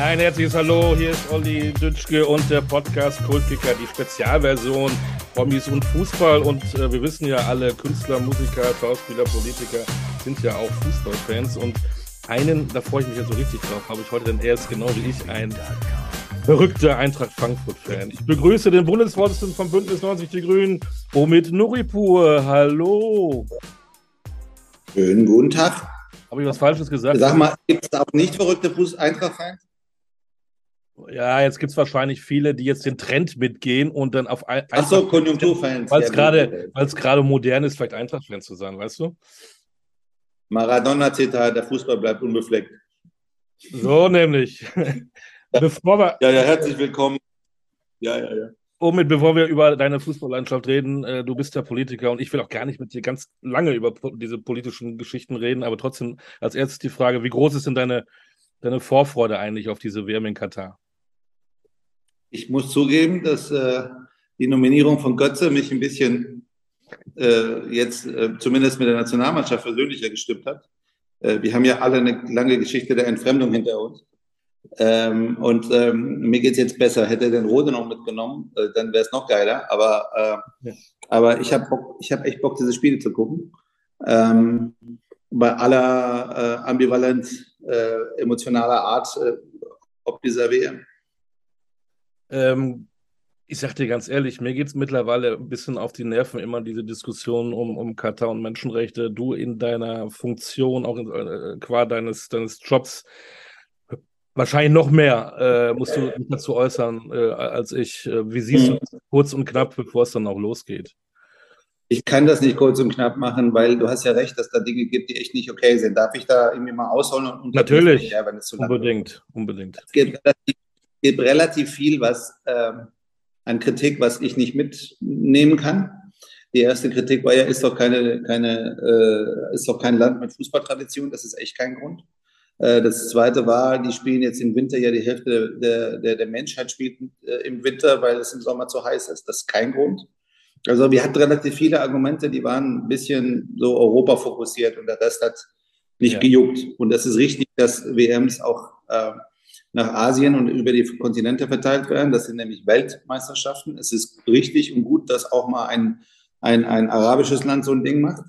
Ein herzliches Hallo, hier ist Olli Dütschke und der Podcast Kultkicker, die Spezialversion Promis und Fußball. Und äh, wir wissen ja alle, Künstler, Musiker, Schauspieler, Politiker sind ja auch Fußballfans. Und einen, da freue ich mich ja so richtig drauf, habe ich heute, denn er ist genau wie ich ein verrückter Eintracht Frankfurt-Fan. Ich begrüße den Bundesvorsitzenden vom Bündnis 90 Die Grünen, Omid Nuripur. Hallo. Schönen guten Tag. Habe ich was Falsches gesagt? Sag mal, gibt es da auch nicht verrückte Eintracht-Fans? Ja, jetzt gibt es wahrscheinlich viele, die jetzt den Trend mitgehen und dann auf ein, Achso, Konjunkturfans. Weil es gerade modern ist, vielleicht Eintracht-Fan zu sein, weißt du? Maradona-Zitat, der Fußball bleibt unbefleckt. So nämlich. bevor wir, ja, ja, herzlich willkommen. Ja, ja, ja. Omid, bevor wir über deine Fußballlandschaft reden, äh, du bist ja Politiker und ich will auch gar nicht mit dir ganz lange über diese politischen Geschichten reden, aber trotzdem als erstes die Frage, wie groß ist denn deine, deine Vorfreude eigentlich auf diese WM in Katar? Ich muss zugeben, dass äh, die Nominierung von Götze mich ein bisschen äh, jetzt äh, zumindest mit der Nationalmannschaft persönlicher gestimmt hat. Äh, wir haben ja alle eine lange Geschichte der Entfremdung hinter uns. Ähm, und ähm, mir geht es jetzt besser. Hätte den Rode noch mitgenommen, äh, dann wäre es noch geiler. Aber, äh, ja. aber ich habe hab echt Bock, diese Spiele zu gucken. Ähm, bei aller Ambivalenz äh, emotionaler Art ob dieser WM. Ähm, ich sag dir ganz ehrlich, mir geht es mittlerweile ein bisschen auf die Nerven, immer diese Diskussionen um, um Katar und Menschenrechte. Du in deiner Funktion, auch in, äh, qua deines, deines Jobs, Wahrscheinlich noch mehr äh, musst du dich dazu äußern äh, als ich. Äh, wie siehst mhm. du das kurz und knapp, bevor es dann auch losgeht? Ich kann das nicht kurz und knapp machen, weil du hast ja recht, dass da Dinge gibt, die echt nicht okay sind. Darf ich da irgendwie mal ausholen? Und Natürlich, ja, wenn es zu unbedingt, unbedingt. Es gibt relativ, gibt relativ viel, was ähm, an Kritik, was ich nicht mitnehmen kann. Die erste Kritik war ja, ist doch keine, keine, äh, ist doch kein Land mit Fußballtradition. Das ist echt kein Grund. Äh, das zweite war, die spielen jetzt im Winter ja die Hälfte der, der, der Menschheit spielt äh, im Winter, weil es im Sommer zu heiß ist. Das ist kein Grund. Also wir hatten relativ viele Argumente, die waren ein bisschen so Europa fokussiert und der Rest hat nicht ja. gejuckt. Und das ist richtig, dass WMs auch äh, nach Asien und über die Kontinente verteilt werden. Das sind nämlich Weltmeisterschaften. Es ist richtig und gut, dass auch mal ein, ein, ein arabisches Land so ein Ding macht.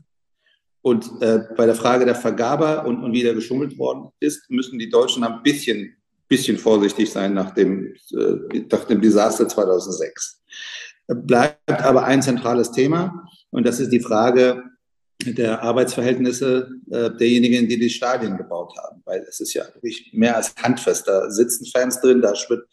Und äh, bei der Frage der Vergabe und, und wie da geschummelt worden ist, müssen die Deutschen ein bisschen, bisschen vorsichtig sein nach dem, äh, nach dem Desaster 2006. Bleibt aber ein zentrales Thema und das ist die Frage der Arbeitsverhältnisse äh, derjenigen, die die Stadien gebaut haben. Weil es ist ja wirklich mehr als handfest. Da sitzen Fans drin, da wird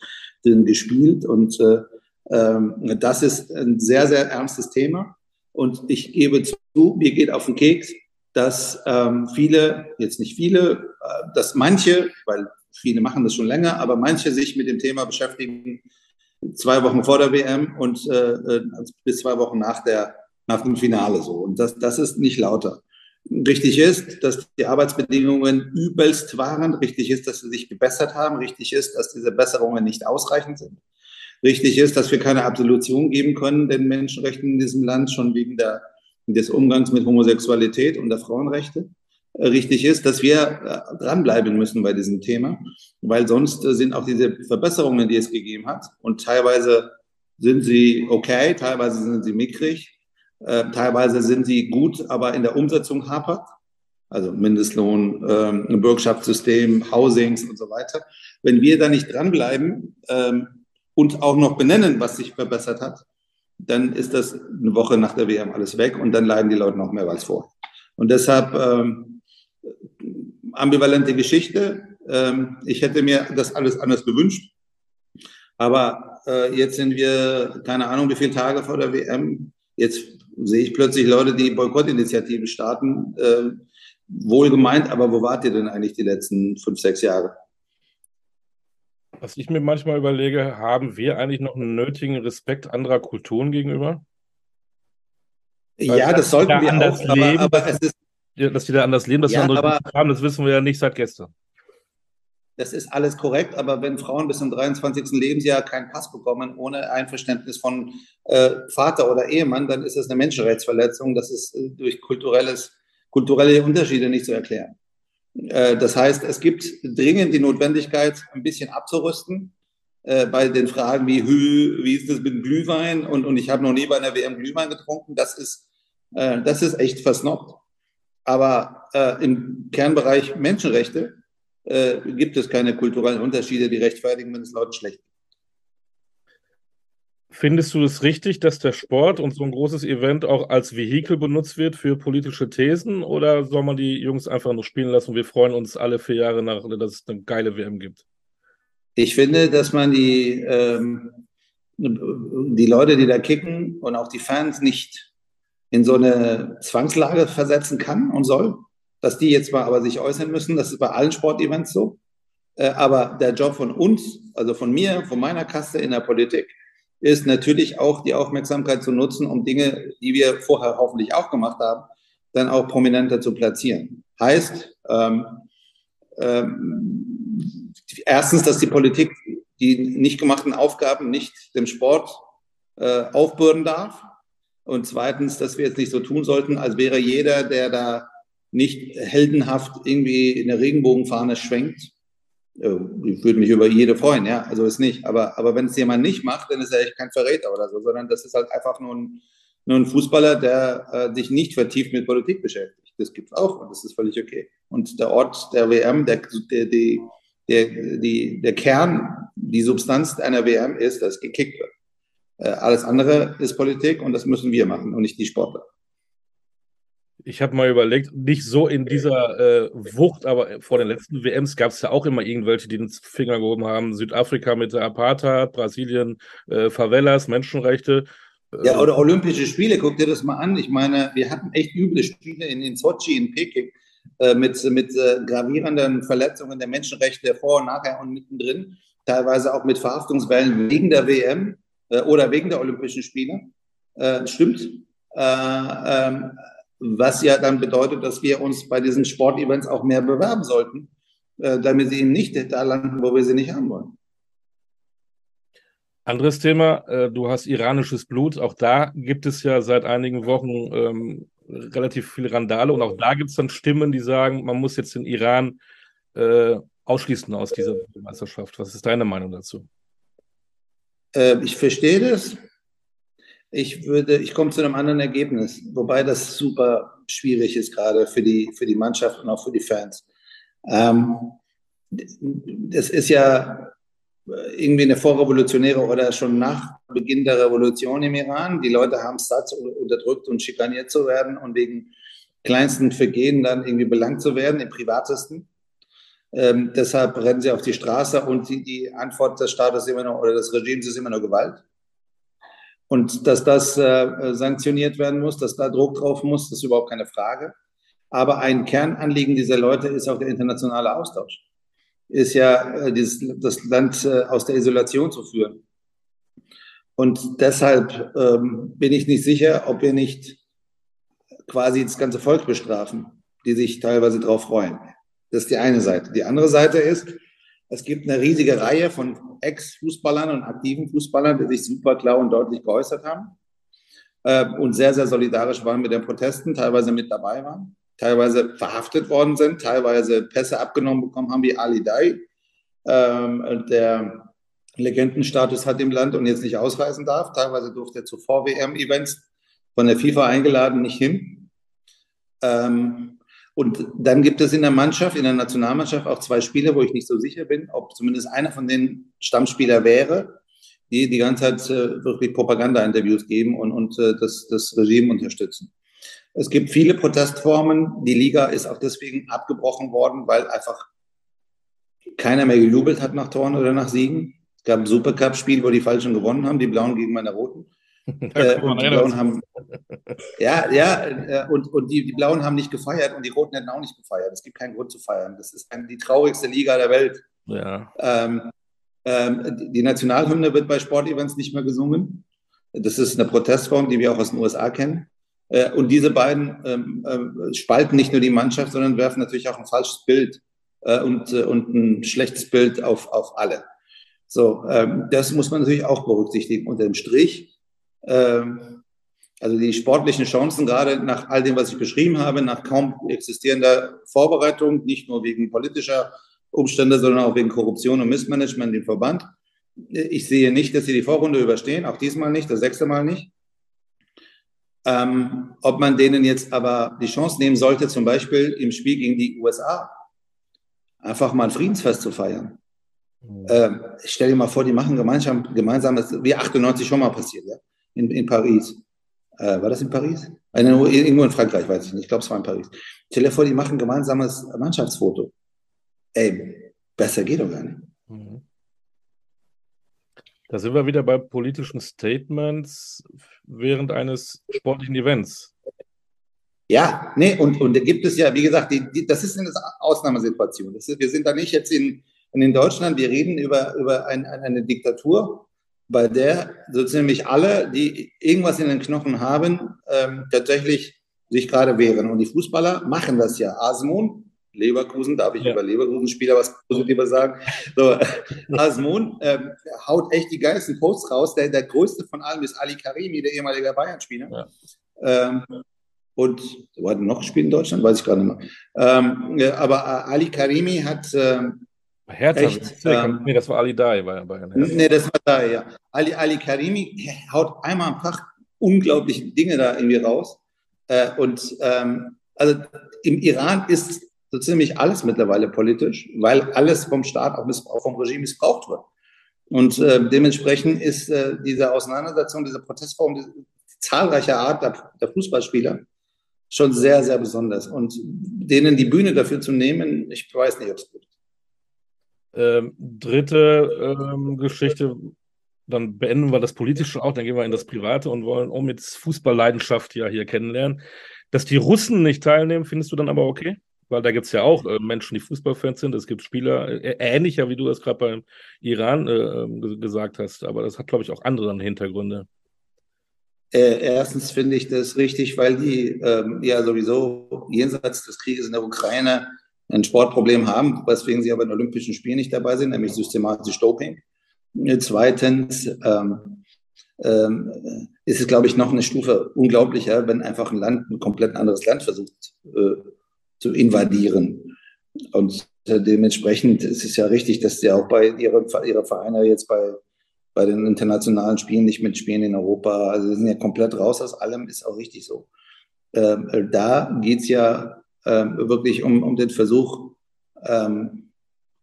drin gespielt und äh, ähm, das ist ein sehr, sehr ernstes Thema. Und ich gebe zu, mir geht auf den Keks, dass ähm, viele, jetzt nicht viele, äh, dass manche, weil viele machen das schon länger, aber manche sich mit dem Thema beschäftigen, zwei Wochen vor der WM und äh, äh, bis zwei Wochen nach, der, nach dem Finale so. Und das, das ist nicht lauter. Richtig ist, dass die Arbeitsbedingungen übelst waren. Richtig ist, dass sie sich gebessert haben. Richtig ist, dass diese Besserungen nicht ausreichend sind. Richtig ist, dass wir keine Absolution geben können den Menschenrechten in diesem Land, schon wegen der des Umgangs mit Homosexualität und der Frauenrechte richtig ist, dass wir äh, dranbleiben müssen bei diesem Thema, weil sonst äh, sind auch diese Verbesserungen, die es gegeben hat, und teilweise sind sie okay, teilweise sind sie mickrig, teilweise sind sie gut, aber in der Umsetzung hapert. Also Mindestlohn, ähm, Bürgschaftssystem, Housings und so weiter. Wenn wir da nicht dranbleiben ähm, und auch noch benennen, was sich verbessert hat, dann ist das eine Woche nach der WM alles weg und dann leiden die Leute noch mehr als vor. Und deshalb ähm, ambivalente Geschichte. Ähm, ich hätte mir das alles anders gewünscht. Aber äh, jetzt sind wir, keine Ahnung, wie viele Tage vor der WM. Jetzt sehe ich plötzlich Leute, die Boykottinitiativen starten. Äh, wohl gemeint, aber wo wart ihr denn eigentlich die letzten fünf, sechs Jahre? Was ich mir manchmal überlege, haben wir eigentlich noch einen nötigen Respekt anderer Kulturen gegenüber? Weil ja, das sollten wir anders auch, leben, aber, aber es ist, dass wir da anders leben, dass ja, wir andere aber, haben, das wissen wir ja nicht seit gestern. Das ist alles korrekt, aber wenn Frauen bis zum 23. Lebensjahr keinen Pass bekommen, ohne Einverständnis von äh, Vater oder Ehemann, dann ist das eine Menschenrechtsverletzung. Das ist äh, durch kulturelles, kulturelle Unterschiede nicht zu erklären. Äh, das heißt, es gibt dringend die Notwendigkeit, ein bisschen abzurüsten äh, bei den Fragen wie, wie ist das mit Glühwein? Und, und ich habe noch nie bei einer WM Glühwein getrunken. Das ist, äh, das ist echt versnobbt. Aber äh, im Kernbereich Menschenrechte äh, gibt es keine kulturellen Unterschiede, die rechtfertigen, wenn es Leuten schlecht geht. Findest du es richtig, dass der Sport und so ein großes Event auch als Vehikel benutzt wird für politische Thesen? Oder soll man die Jungs einfach nur spielen lassen und wir freuen uns alle vier Jahre nach, dass es eine geile WM gibt? Ich finde, dass man die, ähm, die Leute, die da kicken und auch die Fans nicht in so eine Zwangslage versetzen kann und soll, dass die jetzt mal aber sich äußern müssen. Das ist bei allen Sportevents so. Äh, aber der Job von uns, also von mir, von meiner Kaste in der Politik, ist natürlich auch die Aufmerksamkeit zu nutzen, um Dinge, die wir vorher hoffentlich auch gemacht haben, dann auch prominenter zu platzieren. Heißt, ähm, ähm, erstens, dass die Politik die nicht gemachten Aufgaben nicht dem Sport äh, aufbürden darf. Und zweitens, dass wir jetzt nicht so tun sollten, als wäre jeder, der da nicht heldenhaft irgendwie eine Regenbogenfahne schwenkt, äh, ich würde mich über jede freuen, ja, also ist nicht. Aber, aber wenn es jemand nicht macht, dann ist er echt kein Verräter oder so, sondern das ist halt einfach nur ein, nur ein Fußballer, der äh, sich nicht vertieft mit Politik beschäftigt. Das gibt es auch und das ist völlig okay. Und der Ort der WM, der, der, die, der, die, der Kern, die Substanz einer WM ist, dass gekickt wird. Äh, alles andere ist Politik und das müssen wir machen und nicht die Sportler. Ich habe mal überlegt, nicht so in dieser äh, Wucht, aber vor den letzten WMs gab es ja auch immer irgendwelche, die den Finger gehoben haben. Südafrika mit der Apartheid, Brasilien, äh, Favelas, Menschenrechte. Ja, oder Olympische Spiele, guck dir das mal an. Ich meine, wir hatten echt üble Spiele in, in Sochi, in Peking, äh, mit, mit äh, gravierenden Verletzungen der Menschenrechte vor und nachher und mittendrin. Teilweise auch mit Verhaftungswellen wegen der WM äh, oder wegen der Olympischen Spiele. Äh, stimmt. Ähm, was ja dann bedeutet, dass wir uns bei diesen Sportevents auch mehr bewerben sollten, äh, damit sie eben nicht da landen, wo wir sie nicht haben wollen. Anderes Thema, äh, du hast iranisches Blut. Auch da gibt es ja seit einigen Wochen ähm, relativ viele Randale und auch da gibt es dann Stimmen, die sagen, man muss jetzt den Iran äh, ausschließen aus dieser Meisterschaft. Was ist deine Meinung dazu? Äh, ich verstehe das. Ich würde, ich komme zu einem anderen Ergebnis, wobei das super schwierig ist, gerade für die, für die Mannschaft und auch für die Fans. Ähm, das ist ja irgendwie eine vorrevolutionäre oder schon nach Beginn der Revolution im Iran. Die Leute haben es satt, unterdrückt und schikaniert zu werden und wegen kleinsten Vergehen dann irgendwie belangt zu werden, im privatesten. Ähm, deshalb rennen sie auf die Straße und die, die Antwort des Staates immer noch oder des Regimes ist immer nur Gewalt. Und dass das äh, sanktioniert werden muss, dass da Druck drauf muss, das ist überhaupt keine Frage. Aber ein Kernanliegen dieser Leute ist auch der internationale Austausch. Ist ja, äh, dieses, das Land äh, aus der Isolation zu führen. Und deshalb ähm, bin ich nicht sicher, ob wir nicht quasi das ganze Volk bestrafen, die sich teilweise darauf freuen. Das ist die eine Seite. Die andere Seite ist, es gibt eine riesige Reihe von Ex-Fußballern und aktiven Fußballern, die sich super klar und deutlich geäußert haben äh, und sehr, sehr solidarisch waren mit den Protesten, teilweise mit dabei waren, teilweise verhaftet worden sind, teilweise Pässe abgenommen bekommen haben, wie Ali Dai, ähm, der Legendenstatus hat im Land und jetzt nicht ausreisen darf. Teilweise durfte er zu Vor-WM-Events von der FIFA eingeladen nicht hin. Ähm, und dann gibt es in der Mannschaft, in der Nationalmannschaft auch zwei Spieler, wo ich nicht so sicher bin, ob zumindest einer von den Stammspieler wäre, die die ganze Zeit äh, wirklich Propaganda-Interviews geben und, und äh, das, das Regime unterstützen. Es gibt viele Protestformen. Die Liga ist auch deswegen abgebrochen worden, weil einfach keiner mehr gejubelt hat nach Toren oder nach Siegen. Es gab ein Supercup-Spiel, wo die Falschen gewonnen haben, die Blauen gegen meine Roten. Äh, und die Blauen haben, ja, ja, äh, und, und die, die Blauen haben nicht gefeiert und die Roten hätten auch nicht gefeiert. Es gibt keinen Grund zu feiern. Das ist die traurigste Liga der Welt. Ja. Ähm, ähm, die Nationalhymne wird bei Sportevents nicht mehr gesungen. Das ist eine Protestform, die wir auch aus den USA kennen. Äh, und diese beiden ähm, äh, spalten nicht nur die Mannschaft, sondern werfen natürlich auch ein falsches Bild äh, und, äh, und ein schlechtes Bild auf, auf alle. So, ähm, das muss man natürlich auch berücksichtigen. Unter dem Strich Also die sportlichen Chancen, gerade nach all dem, was ich beschrieben habe, nach kaum existierender Vorbereitung, nicht nur wegen politischer Umstände, sondern auch wegen Korruption und Missmanagement im Verband. Ich sehe nicht, dass sie die Vorrunde überstehen, auch diesmal nicht, das sechste Mal nicht. Ähm, ob man denen jetzt aber die Chance nehmen sollte, zum Beispiel im Spiel gegen die USA, einfach mal ein Friedensfest zu feiern. Mhm. Ähm, stell dir mal vor, die machen gemeinsam, gemeinsames, wie 98 schon mal passiert, ja, in, in Paris. Äh, war das in Paris? Äh, irgendwo in Frankreich, weiß ich nicht. Ich glaube, es war in Paris. Stell dir vor, die machen gemeinsames Mannschaftsfoto. Ey, besser geht doch gar nicht. Mhm. Da sind wir wieder bei politischen Statements während eines sportlichen Events. Ja, nee, und, und da gibt es ja, wie gesagt, die, die, das ist eine Ausnahmesituation. Ist, wir sind da nicht jetzt in, in Deutschland, wir reden über, über ein, eine Diktatur bei der so ziemlich alle, die irgendwas in den Knochen haben, ähm, tatsächlich sich gerade wehren. Und die Fußballer machen das ja. Asmun, Leverkusen, darf ich ja. über Leverkusen-Spieler was Positives sagen? So, Asmun ähm, haut echt die geilsten Posts raus. Der, der größte von allem ist Ali Karimi, der ehemalige Bayern-Spieler. Ja. Ähm, und wo hat er noch gespielt in Deutschland? Weiß ich gar nicht mehr. Ähm, aber Ali Karimi hat ähm, Hertha, Echt? Ähm, nee, das war Ali Dai bei Bayern. Nee, das war Dai, ja. Ali, Ali Karimi haut einmal am Tag unglaubliche Dinge da irgendwie raus. Äh, und ähm, also im Iran ist so ziemlich alles mittlerweile politisch, weil alles vom Staat, auch, auch vom Regime missbraucht wird. Und äh, dementsprechend ist äh, diese Auseinandersetzung, diese Protestform, die, die zahlreiche Art der, der Fußballspieler schon sehr, sehr besonders. Und denen die Bühne dafür zu nehmen, ich weiß nicht, ob es gut ist. Ähm, dritte ähm, Geschichte, dann beenden wir das Politische auch, dann gehen wir in das Private und wollen auch mit Fußballleidenschaft ja hier kennenlernen. Dass die Russen nicht teilnehmen, findest du dann aber okay? Weil da gibt es ja auch äh, Menschen, die Fußballfans sind. Es gibt Spieler, äh, ähnlicher wie du das gerade beim Iran äh, ähm, gesagt hast, aber das hat, glaube ich, auch andere Hintergründe. Äh, erstens finde ich das richtig, weil die ähm, ja sowieso jenseits des Krieges in der Ukraine ein Sportproblem haben, weswegen sie aber in Olympischen Spielen nicht dabei sind, nämlich systematisch Doping. Zweitens ähm, ähm, ist es, glaube ich, noch eine Stufe unglaublicher, wenn einfach ein Land, ein komplett anderes Land versucht äh, zu invadieren. Und dementsprechend ist es ja richtig, dass sie auch bei ihre, ihre Vereine jetzt bei, bei den internationalen Spielen nicht mitspielen in Europa. Also sie sind ja komplett raus aus allem, ist auch richtig so. Ähm, da geht es ja wirklich um, um den Versuch, ähm,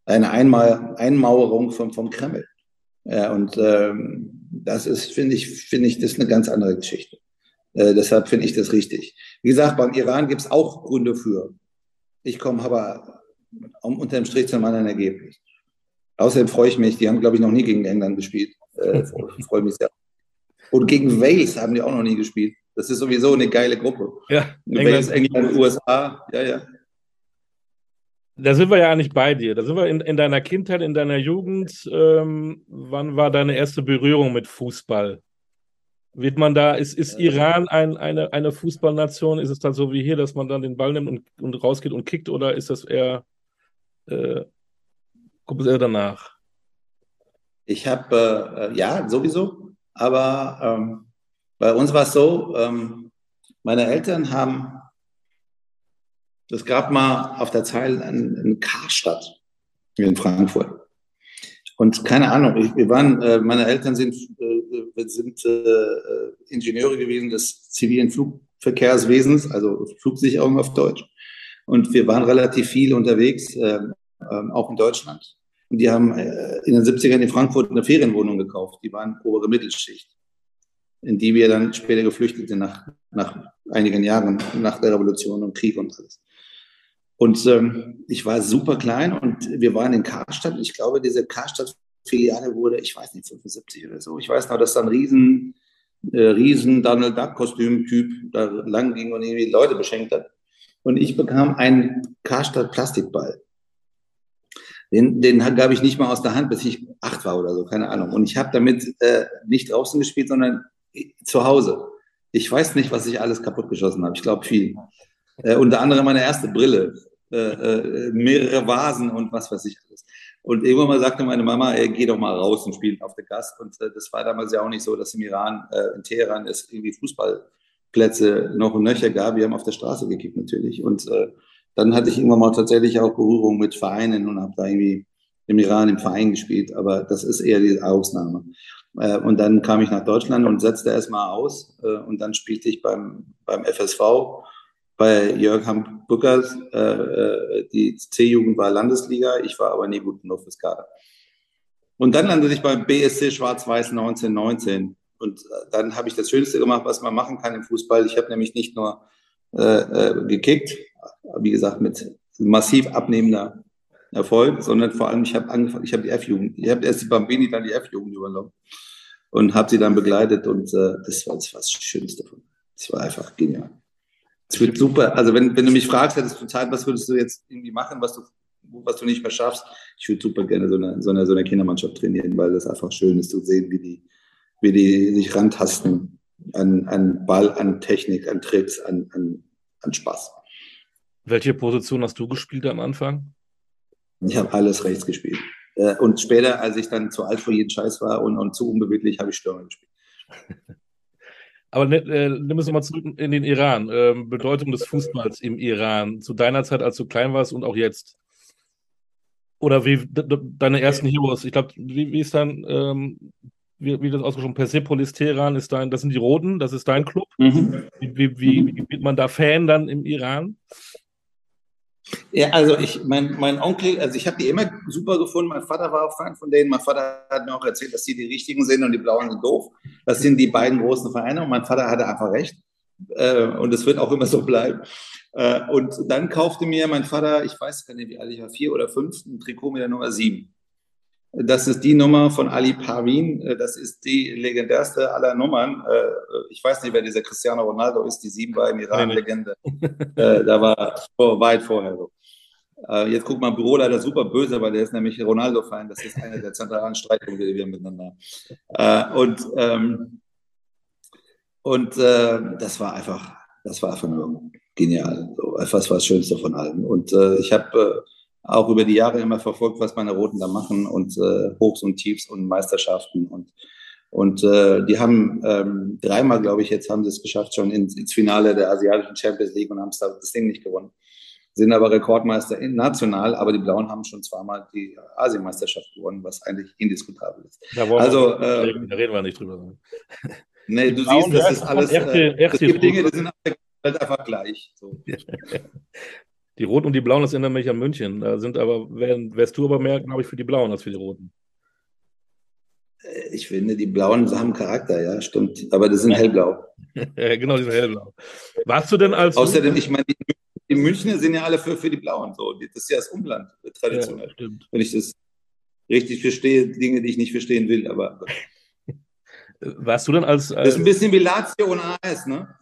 eine Einmal Einmauerung vom, vom Kreml. Und ähm, das ist, finde ich, finde ich, das ist eine ganz andere Geschichte. Äh, deshalb finde ich das richtig. Wie gesagt, beim Iran gibt es auch Gründe für. Ich komme aber um, dem Strich zu einem anderen Ergebnis. Außerdem freue ich mich, die haben, glaube ich, noch nie gegen England gespielt. Äh, freue mich sehr. Und gegen Wales haben die auch noch nie gespielt. Das ist sowieso eine geile Gruppe. Ja, England, England, USA, ja, ja. Da sind wir ja nicht bei dir. Da sind wir in, in deiner Kindheit, in deiner Jugend. Ähm, wann war deine erste Berührung mit Fußball? Wird man da, ist, ist Iran ein, eine, eine Fußballnation? Ist es dann so wie hier, dass man dann den Ball nimmt und, und rausgeht und kickt oder ist das eher, äh, kommt es eher danach? Ich habe, äh, ja, sowieso, aber ähm, bei uns war es so, ähm, meine Eltern haben, es gab mal auf der Zeile einen Karstadt in Frankfurt. Und keine Ahnung, ich, wir waren, äh, meine Eltern sind, äh, sind äh, Ingenieure gewesen des zivilen Flugverkehrswesens, also Flugsicherung auf Deutsch. Und wir waren relativ viel unterwegs, äh, ähm, auch in Deutschland. Und die haben äh, in den 70ern in Frankfurt eine Ferienwohnung gekauft. Die waren obere Mittelschicht in die wir dann später geflüchtet sind, nach, nach einigen Jahren, nach der Revolution und Krieg und alles. Und ähm, ich war super klein und wir waren in Karstadt. Ich glaube, diese Karstadt-Filiale wurde, ich weiß nicht, 75 oder so. Ich weiß noch, dass da ein riesen, äh, riesen Donald Duck-Kostüm-Typ da lang ging und irgendwie Leute beschenkt hat. Und ich bekam einen Karstadt-Plastikball. Den, den gab ich nicht mal aus der Hand, bis ich acht war oder so, keine Ahnung. Und ich habe damit äh, nicht draußen gespielt, sondern zu Hause. Ich weiß nicht, was ich alles kaputtgeschossen habe. Ich glaube viel. Äh, unter anderem meine erste Brille, äh, äh, mehrere Vasen und was weiß ich alles. Und irgendwann mal sagte meine Mama, ey, geh doch mal raus und spiel auf der Gast. Und äh, das war damals ja auch nicht so, dass im Iran, äh, in Teheran es irgendwie Fußball Plätze noch und nöcher gab. Wir haben auf der Straße gekickt natürlich. Und äh, dann hatte ich irgendwann mal tatsächlich auch Berührung mit Vereinen und habe da irgendwie im Iran im Verein gespielt. Aber das ist eher die Ausnahme. Äh, und dann kam ich nach Deutschland und setzte erstmal aus. Äh, und dann spielte ich beim, beim FSV bei Jörg Hamburgers. Äh, äh, die C-Jugend war Landesliga. Ich war aber nie gut genug fürs Kader. Und dann landete ich beim BSC Schwarz-Weiß 1919. Und äh, dann habe ich das Schönste gemacht, was man machen kann im Fußball. Ich habe nämlich nicht nur äh, äh, gekickt, wie gesagt, mit massiv abnehmender Erfolg, sondern vor allem, ich habe angefangen, ich habe die F-Jugend, ich habe erst die Bambini, dann die F-Jugend übernommen und habe sie dann begleitet und äh, das war das, war das Schönste davon. Das war einfach genial. Es wird super. Also wenn, wenn du mich fragst, hättest du Zeit, was würdest du jetzt irgendwie machen, was du was du nicht mehr schaffst. Ich würde super gerne so eine, so, eine, so eine Kindermannschaft trainieren, weil das einfach schön ist zu sehen, wie die, wie die sich rantasten an, an Ball, an Technik, an Tricks, an, an, an Spaß. Welche Position hast du gespielt am Anfang? Ich habe alles rechts gespielt. Äh, und später, als ich dann zu alt für jeden Scheiß war und, und zu unbeweglich, habe ich Stürmer gespielt. Aber äh, nimm es nochmal zurück in den Iran. Ähm, Bedeutung des Fußballs im Iran zu deiner Zeit, als du klein warst und auch jetzt. Oder wie deine ersten Heroes? Ich glaube, wie, wie, ist dann, ähm, wie, wie das ausgesprochen, Persepolis Teheran ist dein, das sind die Roten, das ist dein Club. Mhm. Wie, wie, wie wird man da Fan dann im Iran? Ja, also ich, mein, mein Onkel, also ich habe die immer super gefunden. Mein Vater war auch Fan von denen. Mein Vater hat mir auch erzählt, dass die die richtigen sind und die Blauen sind doof. Das sind die beiden großen Vereine und mein Vater hatte einfach recht. Äh, und es wird auch immer so bleiben. Äh, und dann kaufte mir mein Vater, ich weiß gar nicht, wie alt ich war, vier oder fünf, ein Trikot mit der Nummer sieben. Das ist die Nummer von Ali Parvin. Äh, das ist die legendärste aller Nummern. Ich weiß nicht, wer dieser Cristiano Ronaldo ist. Die sieben war im Iran Legende. da war vor, weit vorher so. Jetzt guckt mein Büroleiter super böse, weil der ist nämlich Ronaldo-Fan. Das ist einer der zentralen Streitpunkte, die wir miteinander haben. Und, ähm, und äh, das war einfach, das war einfach nur genial. So, etwas war das Schönste von allen. Und äh, ich habe äh, auch über die Jahre immer verfolgt, was meine Roten da machen und äh, Hochs und Tiefs und Meisterschaften und und äh, die haben ähm, dreimal, glaube ich, jetzt haben sie es geschafft, schon ins, ins Finale der asiatischen Champions League und haben das Ding nicht gewonnen. Sind aber Rekordmeister national, aber die Blauen haben schon zweimal die Asienmeisterschaft gewonnen, was eigentlich indiskutabel ist. Da also, äh, da reden wir nicht drüber. Nee, du siehst, das ist alles. Äh, es gibt Dinge, die sind halt einfach gleich. So. Die Roten und die Blauen, das erinnert mich an München. Da sind aber, wärst du aber mehr, glaube ich, für die Blauen als für die Roten. Äh, ich finde, die Blauen haben Charakter, ja, stimmt. Aber die sind hellblau. genau, die sind hellblau. Warst du denn als. Außerdem, ich meine, die, Münchner sind ja alle für, für die Blauen. So. Das ist ja das Umland, traditionell. Ja, Wenn ich das richtig verstehe, Dinge, die ich nicht verstehen will, aber. Warst du denn als, als. Das ist ein bisschen wie Lazio und AS, ne?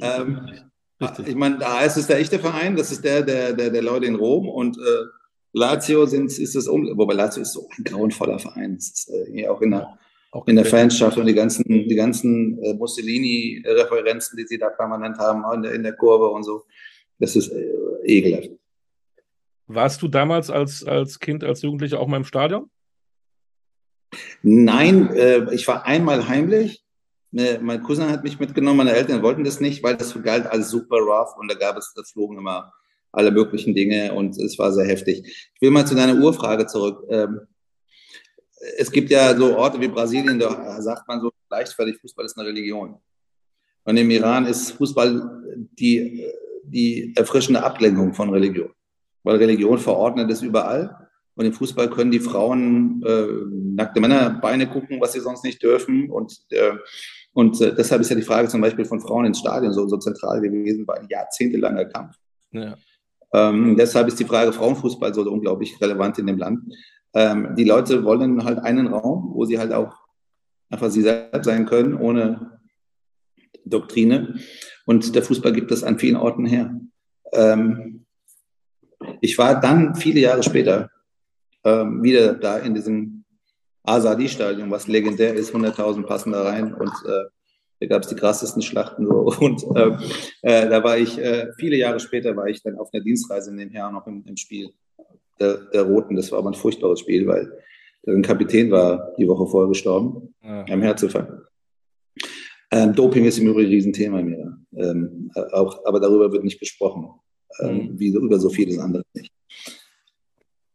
Ähm, ich meine, der AS ist der echte Verein, das ist der, der, der, der Leute in Rom und äh, Lazio sind, ist das um, wobei Lazio ist so ein grauenvoller Verein. Das ist äh, auch in der, auch in der Fanschaft und die ganzen, die ganzen äh, Mussolini-Referenzen, die sie da permanent haben, in der, in der Kurve und so. Das ist äh, ekelhaft. Warst du damals als, als Kind, als Jugendlicher auch mal im Stadion? Nein, äh, ich war einmal heimlich mein Cousin hat mich mitgenommen, meine Eltern wollten das nicht, weil das galt als super rough und da gab es, da flogen immer alle möglichen Dinge und es war sehr heftig. Ich will mal zu deiner Urfrage zurück. Ähm, es gibt ja so Orte wie Brasilien, da sagt man so leichtfertig, Fußball ist eine Religion. Und im Iran ist Fußball die, die erfrischende Ablenkung von Religion. Weil Religion verordnet ist überall. Und im Fußball können die Frauen äh, nackte Männer Beine gucken, was sie sonst nicht dürfen. Und äh, und äh, deshalb ist ja die Frage zum Beispiel von Frauen ins Stadion so, so zentral gewesen, war ein jahrzehntelanger Kampf. Ja. Ähm, deshalb ist die Frage Frauenfußball so unglaublich relevant in dem Land. Ähm, die Leute wollen halt einen Raum, wo sie halt auch einfach sie selbst sein können, ohne Doktrine. Und der Fußball gibt das an vielen Orten her. Ähm, ich war dann viele Jahre später ähm, wieder da in diesem Asadi-Stadion, was legendär ist, 100.000 passen da rein und äh, da gab es die krassesten Schlachten so. Und äh, äh, da war ich, äh, viele Jahre später war ich dann auf einer Dienstreise in den Herren noch im, im Spiel der, der, Roten. Das war aber ein furchtbares Spiel, weil ein Kapitän war die Woche vorher gestorben, ja. am Herzinfarkt. Ähm, Doping ist im Übrigen ein Riesenthema im Iran. Ähm, auch, aber darüber wird nicht gesprochen, ähm, mhm. wie über so vieles andere nicht.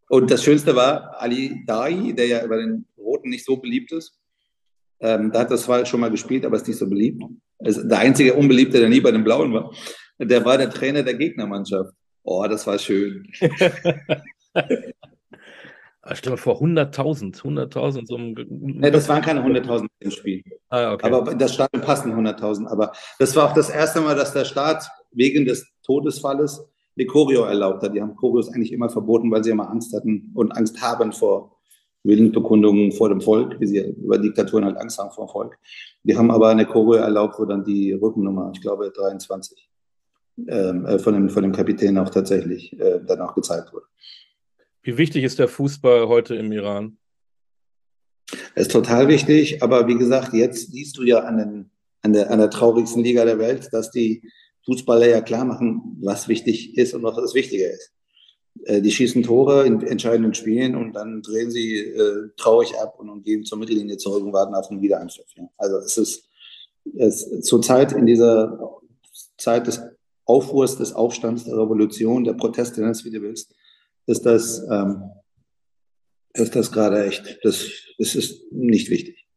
Und das Schönste war Ali Dai, der ja über den Roten nicht so beliebt ist. Ähm, da hat das zwar schon mal gespielt, aber ist nicht so beliebt. Also der einzige Unbeliebte, der nie bei den Blauen war, der war der Trainer der Gegnermannschaft. Oh, das war schön. Stell dir vor, 100.000, 100.000 so ein. Nee, das waren keine 100.000 im Spiel. Ah, okay. Aber das Stadion passen 100.000. Aber das war auch das erste Mal, dass der Staat wegen des Todesfalles die Choreo erlaubt hat. Die haben Choreos eigentlich immer verboten, weil sie immer Angst hatten und Angst haben vor Willensbekundungen vor dem Volk, wie sie über Diktaturen halt Angst haben vor dem Volk. Die haben aber eine Choreo erlaubt, wo dann die Rückennummer, ich glaube 23, ähm, äh, von, dem, von dem Kapitän auch tatsächlich äh, dann auch gezeigt wurde. Wie wichtig ist der Fußball heute im Iran? Es ist total wichtig, aber wie gesagt, jetzt siehst du ja an, den, an, der, an der traurigsten Liga der Welt, dass die Fußballer ja klar machen, was wichtig ist und was das Wichtige ist. Äh, die schießen Tore in entscheidenden Spielen und dann drehen sie äh, traurig ab und, und gehen zur Mittellinie zurück und warten auf einen Wiederanpfiff. Ja. Also es ist es, zurzeit in dieser Zeit des Aufruhrs, des Aufstands, der Revolution, der Proteste, nenn es wie du willst, ist das, ähm, das gerade echt, das, das ist nicht wichtig.